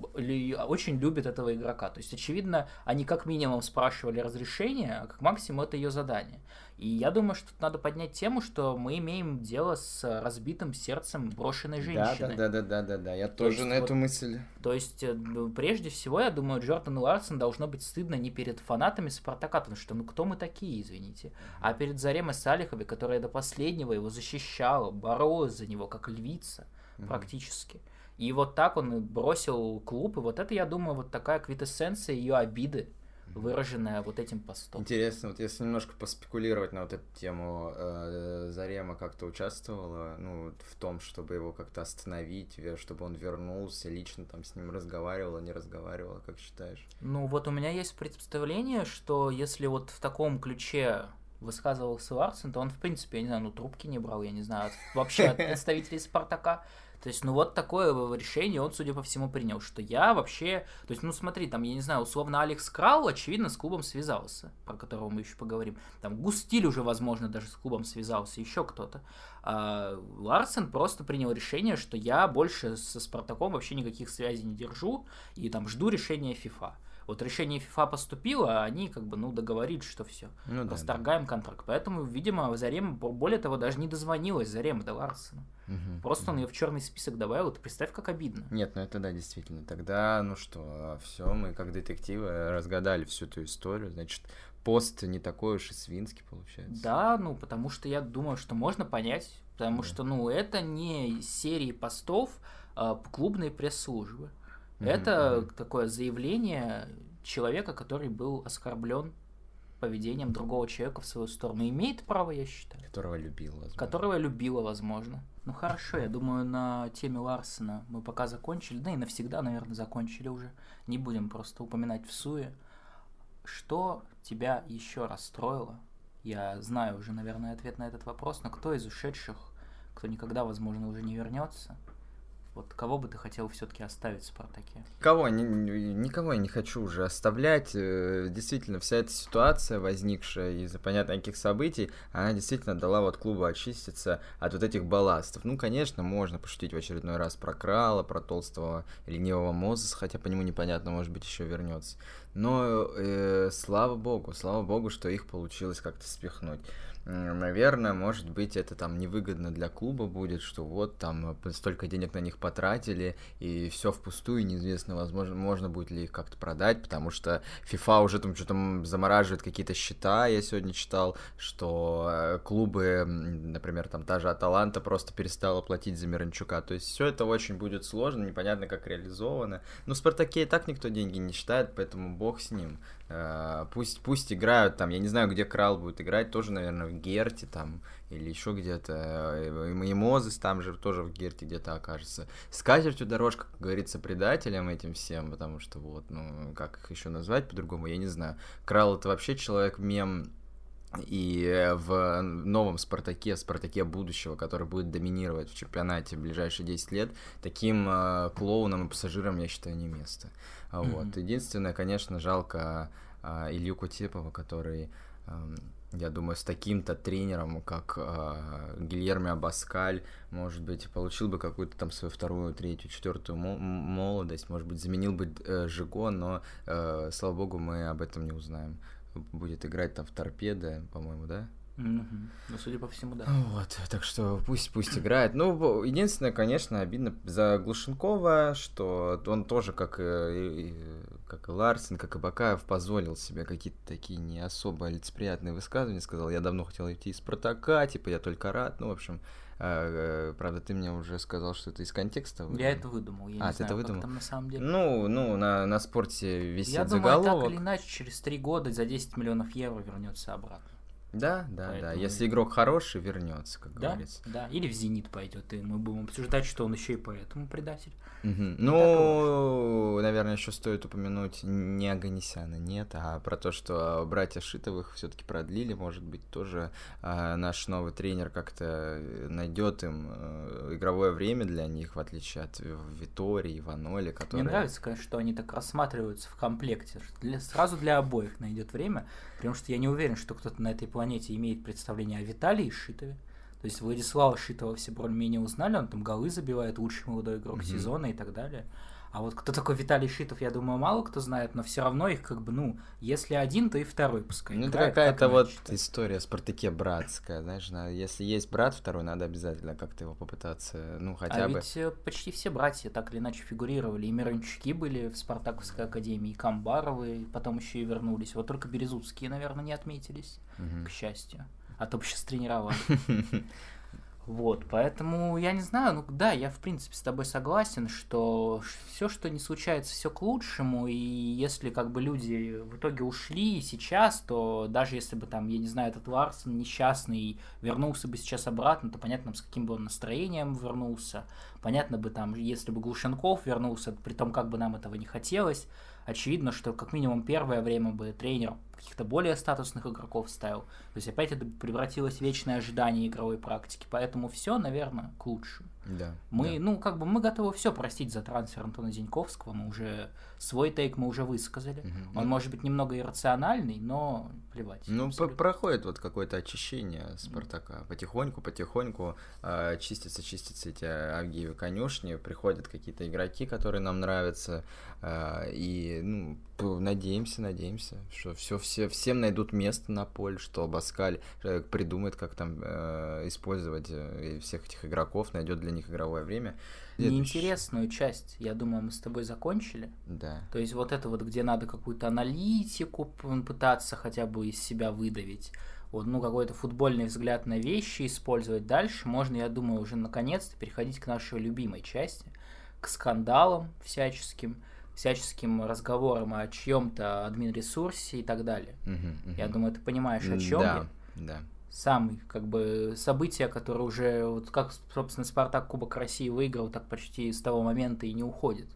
очень любит этого игрока. То есть, очевидно, они как минимум спрашивали разрешение, а как максимум это ее задание. И я думаю, что тут надо поднять тему, что мы имеем дело с разбитым сердцем брошенной женщины. Да, да, да, да, да, да. Я то тоже на вот, эту мысль. То есть, э, ну, прежде всего, я думаю, Джордану Ларсон должно быть стыдно не перед фанатами Спартака, потому что ну кто мы такие, извините, а перед Заремой Салиховой, которая до последнего его защищала, боролась за него как львица mm-hmm. практически. И вот так он бросил клуб, и вот это, я думаю, вот такая квитэссенция ее обиды выраженная вот этим постом. Интересно, вот если немножко поспекулировать на вот эту тему, э, Зарема как-то участвовала, ну, в том, чтобы его как-то остановить, чтобы он вернулся, лично там с ним разговаривала, не разговаривала, как считаешь? Ну, вот у меня есть представление, что если вот в таком ключе высказывался Ларсен, то он, в принципе, я не знаю, ну, трубки не брал, я не знаю, вообще от представителей Спартака. То есть, ну вот такое решение он, судя по всему, принял, что я вообще... То есть, ну смотри, там, я не знаю, условно Алекс Крау, очевидно, с клубом связался, про которого мы еще поговорим. Там Густиль уже, возможно, даже с клубом связался, еще кто-то. А Ларсен просто принял решение, что я больше со Спартаком вообще никаких связей не держу, и там жду решения ФИФА. Вот решение ФИФА поступило, а они как бы, ну, договорились, что все, ну, да, расторгаем да. контракт. Поэтому, видимо, Зарема, более того, даже не дозвонилась Зарема до Ларсена. Угу, Просто угу. он ее в черный список добавил, ты представь, как обидно. Нет, ну это да, действительно. Тогда, ну что, все, мы как детективы разгадали всю эту историю. Значит, пост не такой уж и свинский получается. Да, ну потому что я думаю, что можно понять, потому да. что, ну, это не серии постов а, клубной пресс-службы. Это такое заявление человека, который был оскорблен поведением другого человека в свою сторону. Имеет право, я считаю. Которого любил, возможно. Которого любила, возможно. Ну хорошо, я думаю, на теме Ларсена мы пока закончили. Да и навсегда, наверное, закончили уже. Не будем просто упоминать в суе. Что тебя еще расстроило? Я знаю уже, наверное, ответ на этот вопрос, но кто из ушедших кто никогда, возможно, уже не вернется. Вот кого бы ты хотел все-таки оставить в Спартаке? Кого? Ни, никого я не хочу уже оставлять. Э, действительно, вся эта ситуация, возникшая из-за понятно каких событий, она действительно дала вот клубу очиститься от вот этих балластов. Ну, конечно, можно пошутить в очередной раз про Крала, про толстого ленивого Мозеса, хотя по нему непонятно, может быть, еще вернется. Но э, слава богу, слава богу, что их получилось как-то спихнуть наверное, может быть, это там невыгодно для клуба будет, что вот там э, столько денег на них потратили, и все впустую, неизвестно, возможно, можно будет ли их как-то продать, потому что FIFA уже там что-то замораживает какие-то счета, я сегодня читал, что э, клубы, например, там та же Аталанта просто перестала платить за Миранчука, то есть все это очень будет сложно, непонятно, как реализовано, но в Спартаке и так никто деньги не считает, поэтому бог с ним, пусть, пусть играют там, я не знаю, где Крал будет играть, тоже, наверное, в Герте там, или еще где-то. И Мозес там же тоже в Герте где-то окажется. С катертью дорожка, как говорится, предателем этим всем, потому что вот, ну, как их еще назвать по-другому, я не знаю. Крал это вообще человек-мем и в новом Спартаке, Спартаке будущего, который будет доминировать в чемпионате в ближайшие 10 лет, таким э, клоунам и пассажирам, я считаю, не место. Mm-hmm. Вот. Единственное, конечно, жалко э, Илью Кутепова, который, э, я думаю, с таким-то тренером, как э, Гильермо Абаскаль, может быть, получил бы какую-то там свою вторую, третью, четвертую молодость, может быть, заменил бы э, Жиго, но, э, слава богу, мы об этом не узнаем будет играть там в торпеды, по-моему, да? Mm-hmm. Ну, судя по всему, да. Вот, так что пусть пусть играет. Ну, единственное, конечно, обидно за Глушенкова, что он тоже, как и, как и Ларсен, как и Бакаев, позволил себе какие-то такие не особо лицеприятные высказывания. Сказал, я давно хотел идти из Спартака, типа, я только рад. Ну, в общем, а, правда, ты мне уже сказал, что это из контекста. Выдумал. Я это выдумал. Я а, не ты знаю, это выдумал? там на самом деле. Ну, ну, на, на спорте висит Я заголовок. думаю, так или иначе, через три года за 10 миллионов евро вернется обратно. Да, да, Поэтому... да. Если игрок хороший, вернется, как да, говорится. Да, или в Зенит пойдет, и мы будем обсуждать, что он еще и поэтому предатель. Угу. Ну, наверное, еще стоит упомянуть не Аганесяна, нет, а про то, что братья Шитовых все-таки продлили, может быть, тоже а, наш новый тренер как-то найдет им а, игровое время для них, в отличие от Витории, Иваноли, которые... Мне нравится, конечно, что они так рассматриваются в комплекте, для, сразу для обоих найдет время, потому что я не уверен, что кто-то на этой планете имеет представление о Виталии Шитове. То есть Владислава Шитова все более-менее узнали, он там голы забивает, лучший молодой игрок mm-hmm. сезона и так далее. А вот кто такой Виталий Шитов, я думаю, мало кто знает, но все равно их как бы, ну, если один, то и второй пускай. Ну, это какая-то вот считать. история Спартаке братская, знаешь, если есть брат второй, надо обязательно как-то его попытаться, ну, хотя а бы... ведь э, почти все братья так или иначе фигурировали, и Мирончуки были в Спартаковской академии, и Камбаровы, потом еще и вернулись. Вот только Березутские, наверное, не отметились, угу. к счастью а то бы сейчас тренировал. Вот, поэтому я не знаю, ну да, я в принципе с тобой согласен, что все, что не случается, все к лучшему, и если как бы люди в итоге ушли сейчас, то даже если бы там, я не знаю, этот Ларсон несчастный вернулся бы сейчас обратно, то понятно, с каким бы он настроением вернулся, понятно бы там, если бы Глушенков вернулся, при том, как бы нам этого не хотелось, очевидно, что как минимум первое время бы тренер каких-то более статусных игроков ставил. То есть опять это превратилось в вечное ожидание игровой практики. Поэтому все, наверное, к лучшему. Да. Мы, да. ну, как бы мы готовы все простить за трансфер Антона Зиньковского. Мы уже свой тейк мы уже высказали. Угу. Он может быть немного иррациональный, но плевать. Ну, проходит вот какое-то очищение Спартака. Потихоньку, потихоньку э, чистятся, чистятся эти Авгиевы конюшни. Приходят какие-то игроки, которые нам нравятся. Э, и, ну, надеемся, надеемся, что все, все, всем найдут место на поле, что Баскаль э, придумает, как там э, использовать э, всех этих игроков, найдет для них игровое время. Неинтересную часть, я думаю, мы с тобой закончили. Да. То есть вот это вот, где надо какую-то аналитику пытаться хотя бы из себя выдавить, вот, ну, какой-то футбольный взгляд на вещи использовать дальше, можно, я думаю, уже наконец-то переходить к нашей любимой части, к скандалам всяческим, всяческим разговорам о чьем-то админ-ресурсе и так далее. Угу, угу. Я думаю, ты понимаешь, о чем да, я. Да. Самый, как бы, событие, которое уже, вот как, собственно, Спартак Кубок России выиграл, так почти с того момента и не уходит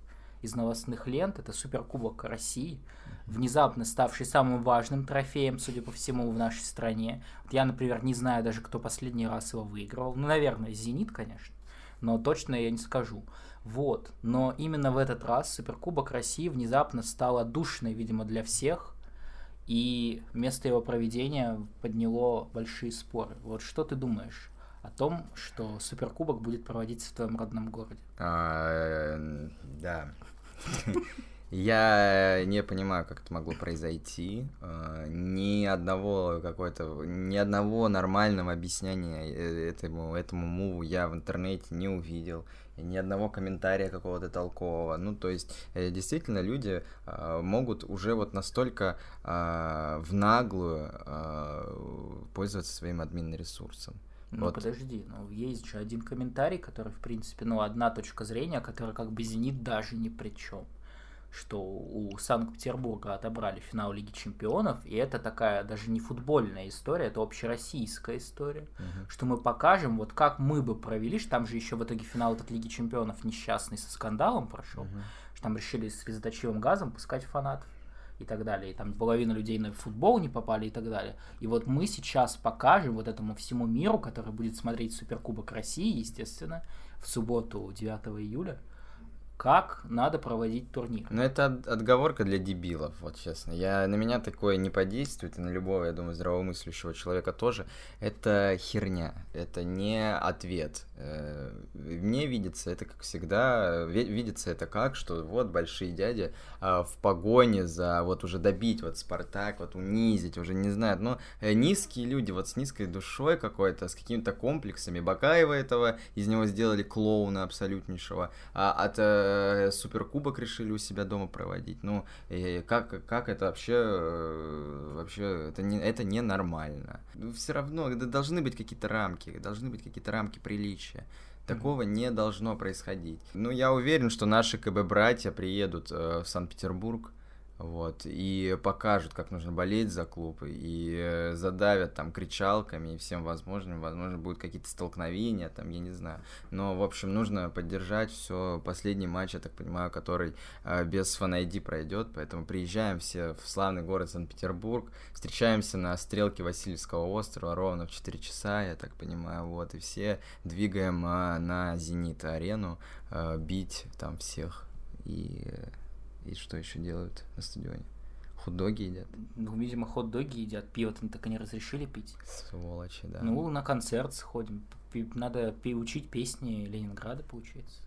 из новостных лент. Это Суперкубок России. внезапно ставший самым важным трофеем, судя по всему, в нашей стране. Вот я, например, не знаю даже, кто последний раз его выиграл. Ну, наверное, «Зенит», конечно, но точно я не скажу. Вот. Но именно в этот раз Суперкубок России внезапно стал отдушиной, видимо, для всех, и место его проведения подняло большие споры. Вот что ты думаешь о том, что Суперкубок будет проводиться в твоем родном городе? А, да. Я не понимаю, как это могло произойти. А, ни одного какой-то, ни одного нормального объяснения э, этому, этому муву я в интернете не увидел ни одного комментария какого-то толкового. Ну, то есть, э, действительно, люди э, могут уже вот настолько э, в наглую э, пользоваться своим админ-ресурсом. Ну, вот. подожди, ну, есть же один комментарий, который, в принципе, ну, одна точка зрения, которая как бы «Зенит» даже ни при чем что у Санкт-Петербурга отобрали финал Лиги Чемпионов, и это такая даже не футбольная история, это общероссийская история, угу. что мы покажем, вот как мы бы провели, что там же еще в итоге финал от Лиги Чемпионов несчастный со скандалом прошел, угу. что там решили с слезоточивым газом пускать фанатов и так далее. И там половина людей на футбол не попали и так далее. И вот мы сейчас покажем вот этому всему миру, который будет смотреть Суперкубок России, естественно, в субботу 9 июля, как надо проводить турнир. Ну, это от, отговорка для дебилов, вот честно. Я, на меня такое не подействует, и на любого, я думаю, здравомыслящего человека тоже. Это херня, это не ответ. Э, мне видится это, как всегда, видится это как, что вот большие дяди а, в погоне за вот уже добить вот Спартак, вот унизить, уже не знаю, но э, низкие люди вот с низкой душой какой-то, с какими-то комплексами. Бакаева этого, из него сделали клоуна абсолютнейшего, а от э, Суперкубок решили у себя дома проводить. Ну, и как, как это вообще, э, вообще, это не, это ненормально. Ну, Все равно, должны быть какие-то рамки, должны быть какие-то рамки приличия. Такого mm-hmm. не должно происходить. Ну, я уверен, что наши КБ-братья приедут э, в Санкт-Петербург, вот, и покажут, как нужно болеть за клуб, и э, задавят там кричалками и всем возможным, возможно, будут какие-то столкновения, там, я не знаю, но, в общем, нужно поддержать все, последний матч, я так понимаю, который э, без фан пройдет, поэтому приезжаем все в славный город Санкт-Петербург, встречаемся на стрелке Васильевского острова ровно в 4 часа, я так понимаю, вот, и все двигаем э, на Зенит-арену э, бить там всех, и... И что еще делают на стадионе? Хот-доги едят. Ну, видимо, хот-доги едят. Пиво-то так и не разрешили пить. Сволочи, да. Ну, на концерт сходим. Надо учить песни Ленинграда, получается.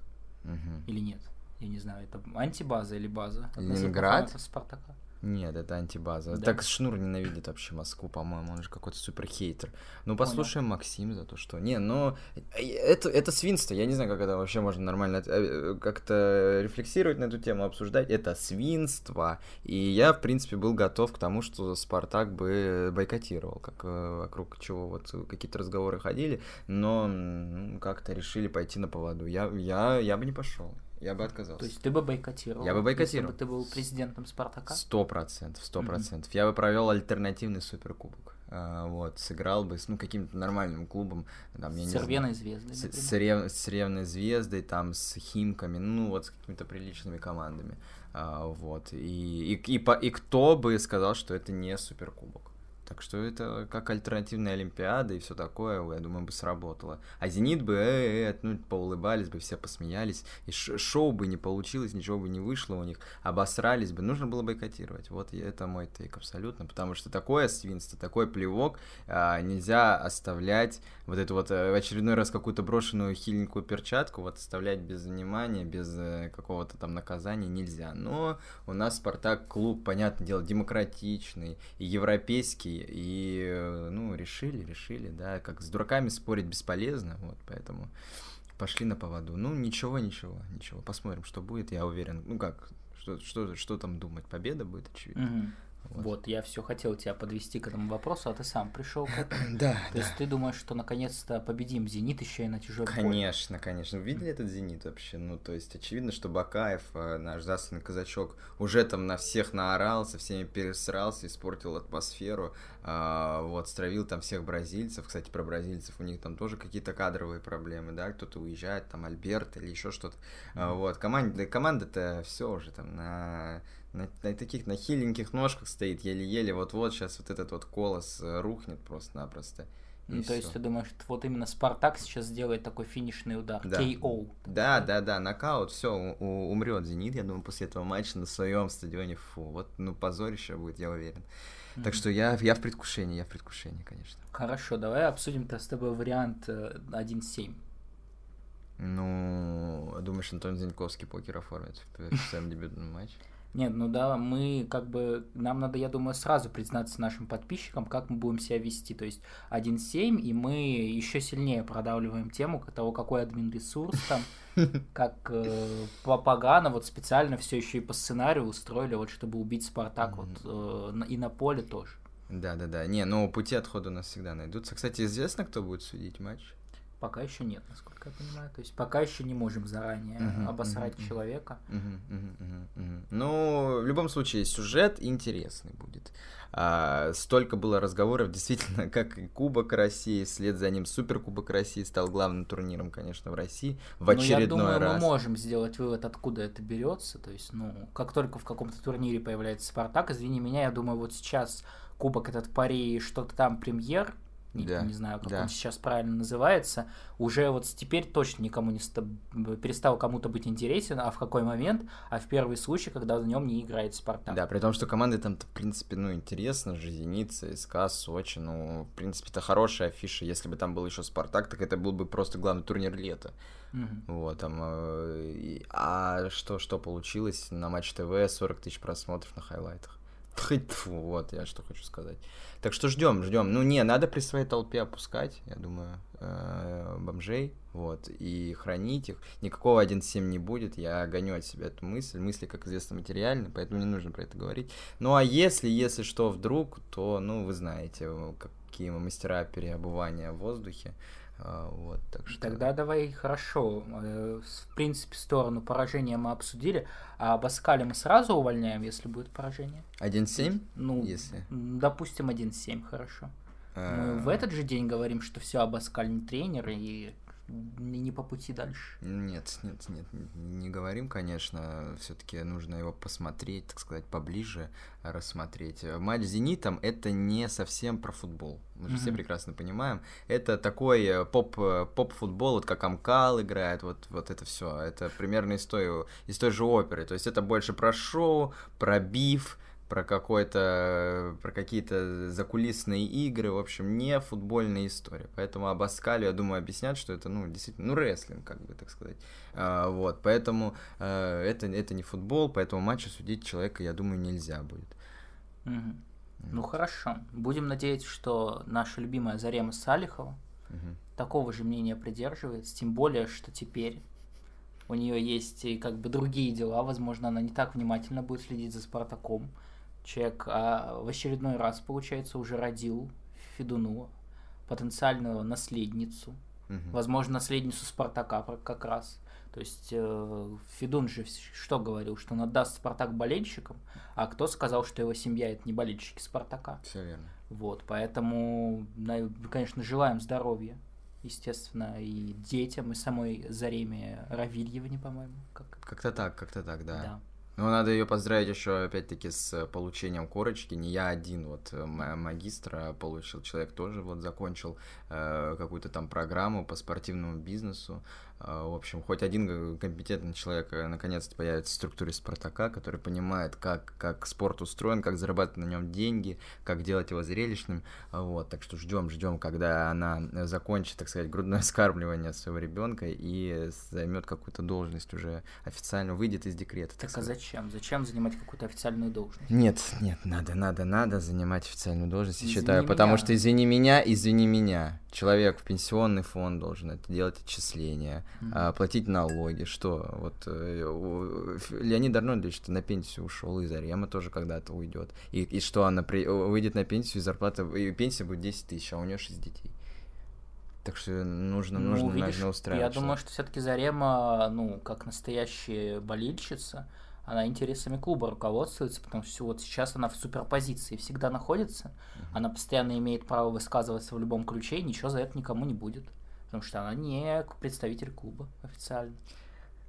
Угу. Или нет? Я не знаю, это антибаза или база? Ленинград? Спартака. Нет, это антибаза. Да. Так Шнур ненавидит вообще Москву, по-моему, он же какой-то супер хейтер. Ну, послушаем Понял. Максим за то, что... Не, ну, это, это свинство, я не знаю, как это вообще можно нормально э, как-то рефлексировать на эту тему, обсуждать. Это свинство, и я, в принципе, был готов к тому, что Спартак бы бойкотировал, как э, вокруг чего вот какие-то разговоры ходили, но как-то решили пойти на поводу. Я, я, я бы не пошел. Я бы отказался. То есть ты бы бойкотировал? Я бы бойкотировал. Если бы ты был президентом Спартака? Сто процентов, сто процентов. Я бы провел альтернативный суперкубок. А, вот, сыграл бы с ну, каким-то нормальным клубом. Там, я с Ревной звездой. С, с, Рев, с Ревной звездой, там, с Химками, ну, вот с какими-то приличными командами. А, вот. И, и, и, и, и кто бы сказал, что это не суперкубок? Так что это как альтернативная Олимпиада и все такое, я думаю, бы сработало. А Зенит бы, э, э, ну, поулыбались бы, все посмеялись, и шоу бы не получилось, ничего бы не вышло у них, обосрались бы, нужно было бойкотировать. Вот это мой тейк абсолютно, потому что такое свинство, такой плевок а, нельзя оставлять, вот эту вот э, очередной раз какую-то брошенную хиленькую перчатку, вот оставлять без внимания, без э, какого-то там наказания нельзя. Но у нас Спартак клуб, понятное дело, демократичный и европейский, и, э, ну, решили, решили, да, как с дураками спорить бесполезно, вот, поэтому пошли на поводу. Ну, ничего, ничего, ничего, посмотрим, что будет, я уверен. Ну, как, что, что, что там думать, победа будет, очевидно. Угу. Вот. вот, я все хотел тебя подвести к этому вопросу, а ты сам пришел. Да. То есть ты думаешь, что наконец-то победим Зенит еще и на тяжелом Конечно, конечно. Видели этот Зенит вообще? Ну, то есть очевидно, что Бакаев, э, наш засланный казачок, уже там на всех наорал, со всеми пересрался, испортил атмосферу, а, вот, стравил там всех бразильцев. Кстати, про бразильцев у них там тоже какие-то кадровые проблемы, да, кто-то уезжает, там Альберт или еще что-то. Mm-hmm. Вот, команда, команда-то все уже там на на, на таких, на хиленьких ножках стоит, еле-еле, вот-вот сейчас вот этот вот колос э, рухнет просто-напросто. Ну, то есть ты думаешь, вот именно Спартак сейчас сделает такой финишный удар, да. KO. Да, да, да, нокаут, все, умрет Зенит, я думаю, после этого матча на своем стадионе, фу, вот, ну, позорище будет, я уверен. Mm-hmm. Так что я, я в предвкушении, я в предвкушении, конечно. Хорошо, давай обсудим-то с тобой вариант 1-7. Э, ну, думаешь, Антон Зиньковский покер оформит в своем дебютном матче? Нет, ну да, мы как бы, нам надо, я думаю, сразу признаться нашим подписчикам, как мы будем себя вести. То есть 1.7, и мы еще сильнее продавливаем тему того, какой админ-ресурс там, как э, Папагана вот специально все еще и по сценарию устроили, вот чтобы убить Спартак вот э, и на поле тоже. Да-да-да, не, ну пути отхода у нас всегда найдутся. Кстати, известно, кто будет судить матч? Пока еще нет, насколько я понимаю. То есть пока еще не можем заранее uh-huh, обосрать uh-huh, человека. Uh-huh, uh-huh, uh-huh. Ну, в любом случае, сюжет интересный будет. А, столько было разговоров, действительно, как и Кубок России, вслед за ним Суперкубок России стал главным турниром, конечно, в России в очередной ну, я думаю, раз. мы можем сделать вывод, откуда это берется. То есть, ну, как только в каком-то турнире появляется Спартак, извини меня, я думаю, вот сейчас Кубок этот пари, что-то там премьер, не, да, не знаю, как да. он сейчас правильно называется, уже вот теперь точно никому не ст... перестал кому-то быть интересен, а в какой момент, а в первый случай, когда в нем не играет Спартак. Да, при том, что команды там, в принципе, ну, интересно же, Зеница, СКА, Сочи, ну, в принципе, это хорошая афиша, если бы там был еще Спартак, так это был бы просто главный турнир лета. Угу. Вот, там, э, а что, что получилось на Матч ТВ, 40 тысяч просмотров на хайлайтах. Фу, вот я что хочу сказать. Так что ждем, ждем. Ну, не, надо при своей толпе опускать, я думаю, э, бомжей, вот, и хранить их. Никакого 1.7 не будет, я гоню от себя эту мысль. Мысли, как известно, материальны, поэтому не нужно про это говорить. Ну, а если, если что вдруг, то, ну, вы знаете, какие мы мастера переобувания в воздухе. А, вот, так что... Тогда давай хорошо. Э, в принципе, сторону поражения мы обсудили. А Баскали мы сразу увольняем, если будет поражение? 1-7? Ну, если. допустим, 1-7, хорошо. Мы в а. этот же день говорим, что все, Абаскаль не тренер, и не по пути дальше. Нет, нет, нет, не говорим, конечно. Все-таки нужно его посмотреть, так сказать, поближе рассмотреть. Матч с Зенитом это не совсем про футбол. Мы же mm-hmm. все прекрасно понимаем. Это такой э, поп, э, поп-футбол, вот как Амкал играет, вот, вот это все. Это примерно из той, из той же оперы. То есть это больше про шоу, про биф, про какой-то, про какие-то закулисные игры, в общем, не футбольная история. Поэтому об Аскале, я думаю, объяснят, что это, ну, действительно, ну, рестлинг, как бы, так сказать. А, вот, поэтому а, это, это не футбол, поэтому матча судить человека, я думаю, нельзя будет. Угу. Ну, хорошо. Будем надеяться, что наша любимая Зарема Салихова угу. такого же мнения придерживается, тем более, что теперь у нее есть и как бы другие дела, возможно, она не так внимательно будет следить за Спартаком человек а, в очередной раз, получается, уже родил Федуну, потенциальную наследницу, угу. возможно, наследницу Спартака как раз. То есть э, Федун же что говорил, что он отдаст Спартак болельщикам, а кто сказал, что его семья это не болельщики Спартака? Все верно. Вот, поэтому, конечно, желаем здоровья, естественно, и детям, и самой Зареме Равильевне, по-моему. Как... Как-то так, как-то так, да. да. Ну, надо ее поздравить еще, опять-таки, с получением корочки. Не я один, вот, э, магистра получил, человек тоже вот закончил э, какую-то там программу по спортивному бизнесу. А, в общем, хоть один компетентный человек э, наконец-то появится в структуре Спартака, который понимает, как, как спорт устроен, как зарабатывать на нем деньги, как делать его зрелищным. А, вот, так что ждем, ждем, когда она закончит, так сказать, грудное скармливание своего ребенка и займет какую-то должность уже официально, выйдет из декрета. Так, так а зачем? Зачем занимать какую-то официальную должность? Нет, нет, надо, надо, надо занимать официальную должность, я считаю, меня. потому что извини меня, извини меня, человек в пенсионный фонд должен это делать отчисления mm-hmm. платить налоги, что вот э, Леонид Арнольдович на пенсию ушел, и Зарема тоже когда-то уйдет, и, и что она при, выйдет на пенсию, и зарплата, и пенсия будет 10 тысяч, а у нее 6 детей. Так что нужно, ну, нужно, видишь, нужно устраивать. Я думаю, что все-таки Зарема, ну, как настоящая болельщица, она интересами клуба руководствуется, потому что вот сейчас она в суперпозиции всегда находится, mm-hmm. она постоянно имеет право высказываться в любом ключе, и ничего за это никому не будет потому что она не представитель клуба официально.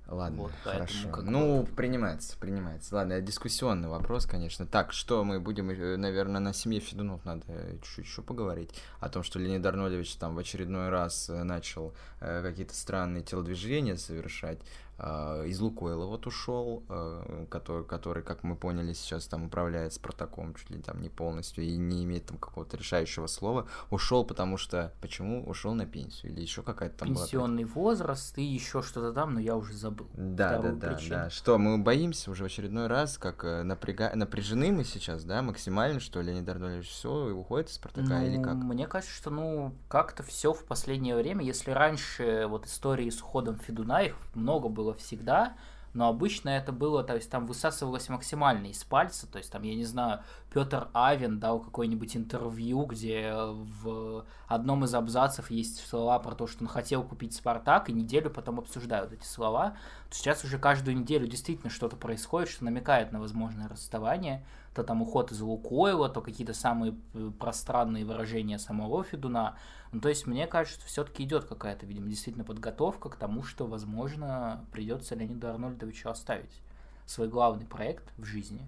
Ладно, Вот, хорошо. поэтому как ну, принимается, принимается. Ладно, дискуссионный вопрос, конечно. Так, что мы будем, э, наверное, на семье Федунов надо чуть-чуть еще поговорить. О том, что Леонид Арнольдович там в очередной раз э, начал э, какие-то странные телодвижения совершать. А, из Лукойла вот ушел, а, который, который, как мы поняли, сейчас там управляет Спартаком чуть ли там не полностью и не имеет там какого-то решающего слова. Ушел, потому что... Почему? Ушел на пенсию или еще какая-то там Пенсионный была... возраст и еще что-то там, но я уже забыл. Да, да, да, причину. да. Что, мы боимся уже в очередной раз, как э, напряга... напряжены мы сейчас, да, максимально, что Леонид Арнольдович все и уходит из Спартака ну, или как? Мне кажется, что, ну, как-то все в последнее время, если раньше вот истории с уходом Федуна, их много было было всегда, но обычно это было, то есть там высасывалось максимально из пальца, то есть там, я не знаю, Петр Авен дал какое-нибудь интервью, где в одном из абзацев есть слова про то, что он хотел купить Спартак, и неделю потом обсуждают эти слова. Сейчас уже каждую неделю действительно что-то происходит, что намекает на возможное расставание, то там уход из Лукойла, то какие-то самые э, пространные выражения самого Федуна. Ну, то есть, мне кажется, все-таки идет какая-то, видимо, действительно подготовка к тому, что, возможно, придется Леониду Арнольдовичу оставить свой главный проект в жизни.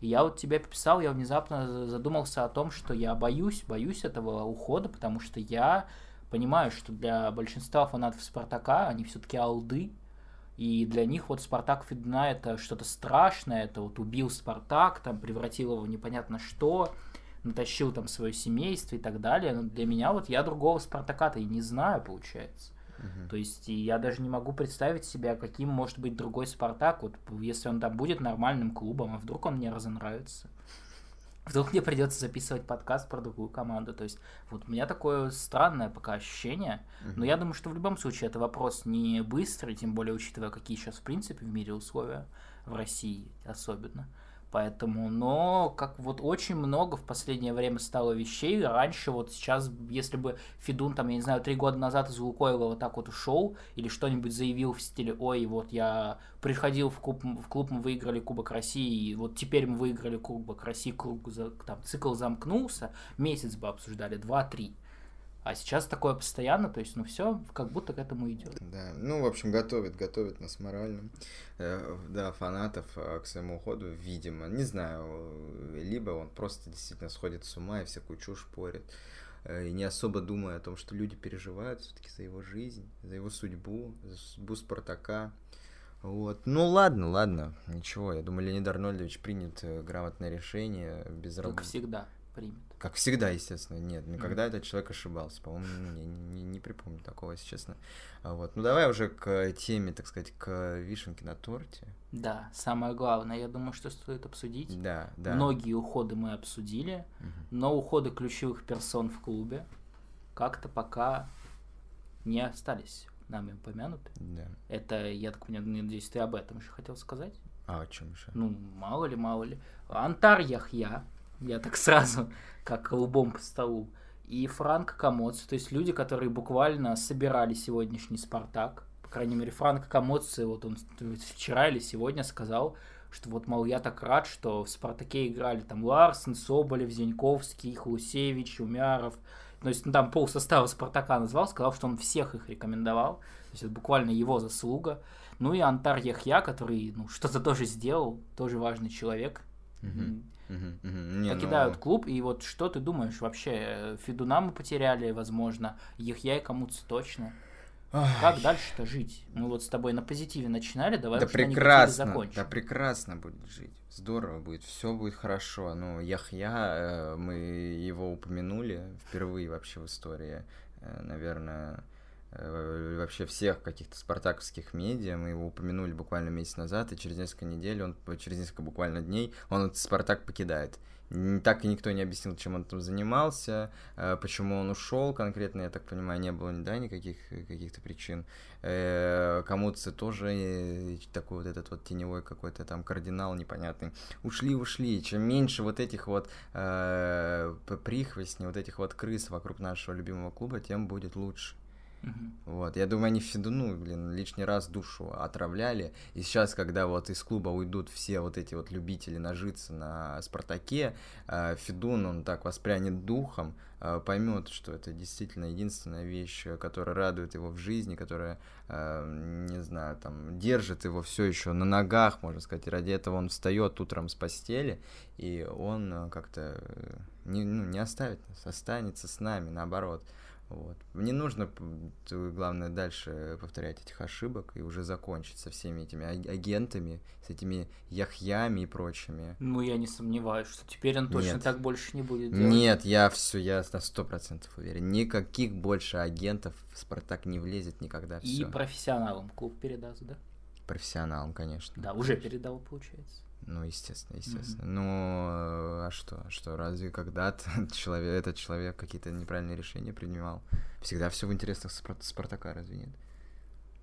И я вот тебе писал, я внезапно задумался о том, что я боюсь, боюсь этого ухода, потому что я понимаю, что для большинства фанатов Спартака они все-таки алды, и для них вот Спартак Федуна это что-то страшное, это вот убил Спартак, там превратил его в непонятно что, натащил там свое семейство и так далее. Но для меня вот я другого Спартака-то и не знаю, получается. Uh-huh. То есть я даже не могу представить себя, каким может быть другой Спартак, вот если он там будет нормальным клубом, а вдруг он мне разонравится. Вдруг мне придется записывать подкаст про другую команду. То есть, вот у меня такое странное пока ощущение. Uh-huh. Но я думаю, что в любом случае это вопрос не быстрый, тем более учитывая, какие сейчас в принципе в мире условия, в России особенно. Поэтому, но как вот очень много в последнее время стало вещей. Раньше вот сейчас, если бы Федун там, я не знаю, три года назад из Лукойла вот так вот ушел или что-нибудь заявил в стиле, ой, вот я приходил в клуб, в клуб мы выиграли Кубок России, и вот теперь мы выиграли Кубок России, клуб, там цикл замкнулся, месяц бы обсуждали, два-три. А сейчас такое постоянно, то есть, ну все, как будто к этому идет. Да, ну, в общем, готовит, готовит нас морально. Э, да, фанатов э, к своему уходу, видимо. Не знаю, либо он просто действительно сходит с ума и всякую чушь порит. Э, и не особо думая о том, что люди переживают все-таки за его жизнь, за его судьбу, за судьбу Спартака. Вот. Ну ладно, ладно, ничего. Я думаю, Леонид Арнольдович принят грамотное решение без работы. Как всегда примет. Как всегда, естественно, нет, никогда mm-hmm. этот человек ошибался. По-моему, не, не, не припомню такого, если честно. А вот. Ну давай уже к теме, так сказать, к вишенке на торте. Да, самое главное, я думаю, что стоит обсудить. Да, да. Многие уходы мы обсудили, mm-hmm. но уходы ключевых персон в клубе как-то пока не остались нами упомянуты. Да. Это, я так понимаю, надеюсь, ты об этом еще хотел сказать? А о чем еще? Ну, мало ли, мало ли. Антар Яхья я так сразу, как лбом по столу. И Франк Камоци, то есть люди, которые буквально собирали сегодняшний «Спартак». По крайней мере, Франк Камоци, вот он вчера или сегодня сказал, что вот, мол, я так рад, что в «Спартаке» играли там Ларсен, Соболев, Зиньковский, Хлусевич, Умяров. То есть ну, там пол состава «Спартака» назвал, сказал, что он всех их рекомендовал. То есть это буквально его заслуга. Ну и Антар Яхья, который ну, что-то тоже сделал, тоже важный человек. Mm-hmm. Угу, угу. Не, покидают ну... клуб, и вот что ты думаешь вообще? Федуна мы потеряли, возможно, Ехья и кому-то точно. Ой. Как дальше-то жить? Мы вот с тобой на позитиве начинали, давай да прекрасно, закончим. Да прекрасно будет жить. Здорово будет, все будет хорошо. Ну, Яхья, э, мы его упомянули впервые вообще в истории, э, наверное, вообще всех каких-то спартаковских медиа. Мы его упомянули буквально месяц назад, и через несколько недель, он, через несколько буквально дней, он этот Спартак покидает. Так и никто не объяснил, чем он там занимался, э, почему он ушел конкретно, я так понимаю, не было да, никаких каких-то причин. Э, Кому-то тоже такой вот этот вот теневой какой-то там кардинал непонятный. Ушли, ушли. Чем меньше вот этих вот э, прихвостней, вот этих вот крыс вокруг нашего любимого клуба, тем будет лучше. Вот, я думаю, они Федуну, блин, лишний раз душу отравляли. И сейчас, когда вот из клуба уйдут все вот эти вот любители нажиться на Спартаке, э, Федун, он так воспрянет духом, э, поймет, что это действительно единственная вещь, которая радует его в жизни, которая, э, не знаю, там, держит его все еще на ногах, можно сказать. И ради этого он встает утром с постели, и он как-то не, ну, не оставит нас, останется с нами, наоборот. Вот. Мне нужно, главное, дальше повторять этих ошибок и уже закончить со всеми этими агентами, с этими яхьями и прочими. Ну, я не сомневаюсь, что теперь он точно Нет. так больше не будет делать. Нет, я все, я на сто процентов уверен. Никаких больше агентов в Спартак не влезет никогда. И всё. профессионалам клуб передаст, да? Профессионалам, конечно. Да, уже передал, получается. Ну, естественно, естественно. Mm-hmm. Ну, а что? Что, разве когда-то человек, этот человек какие-то неправильные решения принимал? Всегда все в интересах Спар- Спартака, разве нет?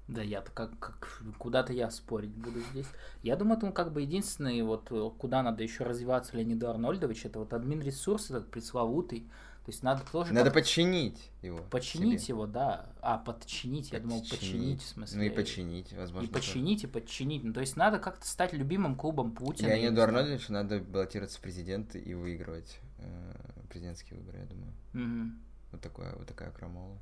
Да, я-то как, как куда-то я спорить буду здесь. Я думаю, это он как бы единственный, вот куда надо еще развиваться Леониду Арнольдович, это вот админ ресурс этот пресловутый, то есть надо тоже... Надо починить его. Починить себе. его, да. А, подчинить, я думал, починить, в смысле. Ну и починить, возможно. И починить, и подчинить. Ну, то есть надо как-то стать любимым клубом Путина. Леониду Арнольдовичу надо баллотироваться в президенты и выигрывать э, президентские выборы, я думаю. Угу. Вот, такое, вот такая крамола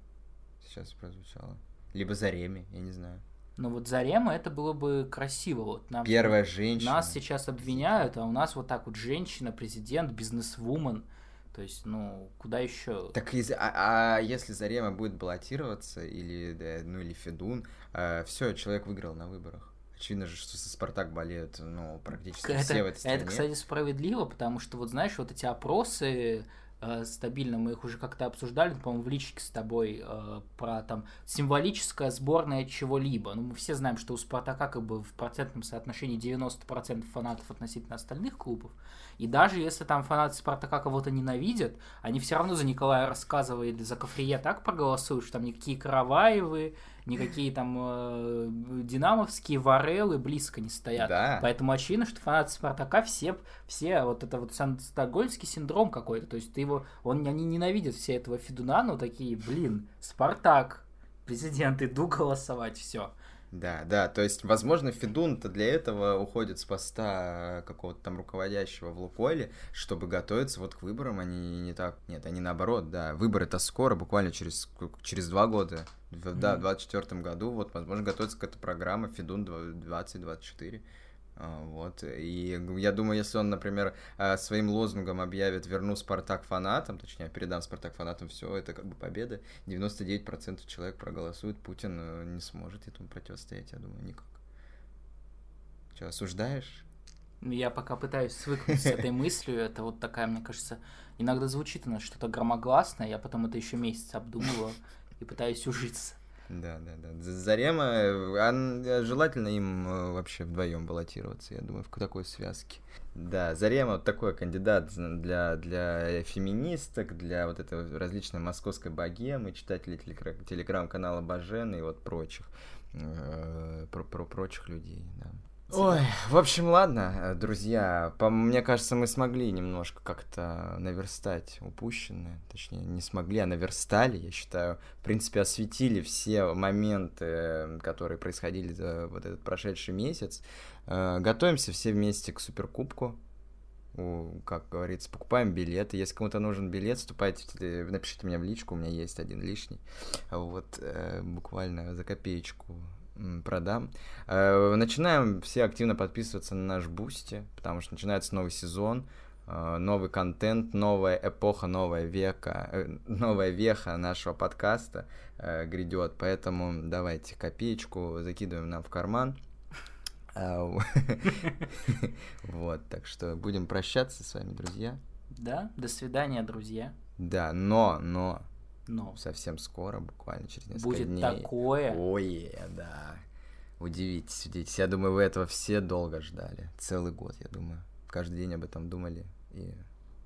сейчас прозвучала. Либо Зареми, я не знаю. Ну вот Зарема это было бы красиво. Вот нам, Первая женщина. Нас сейчас обвиняют, а у нас вот так вот женщина, президент, бизнесвумен. То есть, ну, куда еще? Так, из, а, а если Зарема будет баллотироваться, или, ну, или Федун, э, все, человек выиграл на выборах. Очевидно же, что со Спартак болеют, ну, практически это, все в этой стране. Это, кстати, справедливо, потому что, вот знаешь, вот эти опросы стабильно, мы их уже как-то обсуждали, по-моему, в личке с тобой, э, про там символическая сборная чего-либо. Ну, мы все знаем, что у Спартака как бы в процентном соотношении 90% фанатов относительно остальных клубов. И даже если там фанаты Спартака кого-то ненавидят, они все равно за Николая рассказывают за Кафрие так проголосуют, что там никакие Караваевы, никакие там э, динамовские варелы близко не стоят. Да. Поэтому очевидно, что фанаты Спартака все, все вот это вот стокгольмский синдром какой-то. То есть ты его, он, они ненавидят все этого Федуна, но такие, блин, Спартак, президент, иду голосовать, все. Да, да, то есть, возможно, Федун-то для этого уходит с поста какого-то там руководящего в Лукойле, чтобы готовиться вот к выборам, они не так, нет, они наоборот, да, выборы-то скоро, буквально через, через два года, в, да, в 24 году, вот, возможно, готовится какая-то программа Федун 2024. А, вот. И я думаю, если он, например, а, своим лозунгом объявит «Верну Спартак фанатам», точнее, передам Спартак фанатам, все, это как бы победа, 99% человек проголосует, Путин э, не сможет этому противостоять, я думаю, никак. Что, осуждаешь? Ну, я пока пытаюсь свыкнуться с этой мыслью, это вот такая, мне кажется, иногда звучит у нас что-то громогласное, я потом это еще месяц обдумываю и пытаюсь ужиться. Да, да, да. Зарема, а, желательно им э, вообще вдвоем баллотироваться, я думаю, в такой связке. Да, Зарема вот такой кандидат для, для феминисток, для вот этой различной московской богемы, читателей телеграм-канала Бажена и вот прочих, э, про, про прочих людей, да. Ой, в общем, ладно, друзья, по, мне кажется, мы смогли немножко как-то наверстать упущенное, точнее, не смогли, а наверстали, я считаю, в принципе, осветили все моменты, которые происходили за вот этот прошедший месяц. Э, готовимся все вместе к Суперкубку, как говорится, покупаем билеты. Если кому-то нужен билет, вступайте, напишите мне в личку, у меня есть один лишний. Вот, э, буквально за копеечку продам. Э, начинаем все активно подписываться на наш Boosty, потому что начинается новый сезон, э, новый контент, новая эпоха, новая века, э, новая веха нашего подкаста грядет, поэтому давайте копеечку закидываем нам в карман. Вот, так что будем прощаться с вами, друзья. Да, до свидания, друзья. Да, но, но, но. Совсем скоро, буквально через несколько Будет дней. Будет такое. Ой, да. Удивитесь, удивитесь. Я думаю, вы этого все долго ждали. Целый год, я думаю. Каждый день об этом думали. И,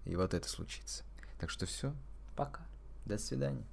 и вот это случится. Так что все. Пока. До свидания.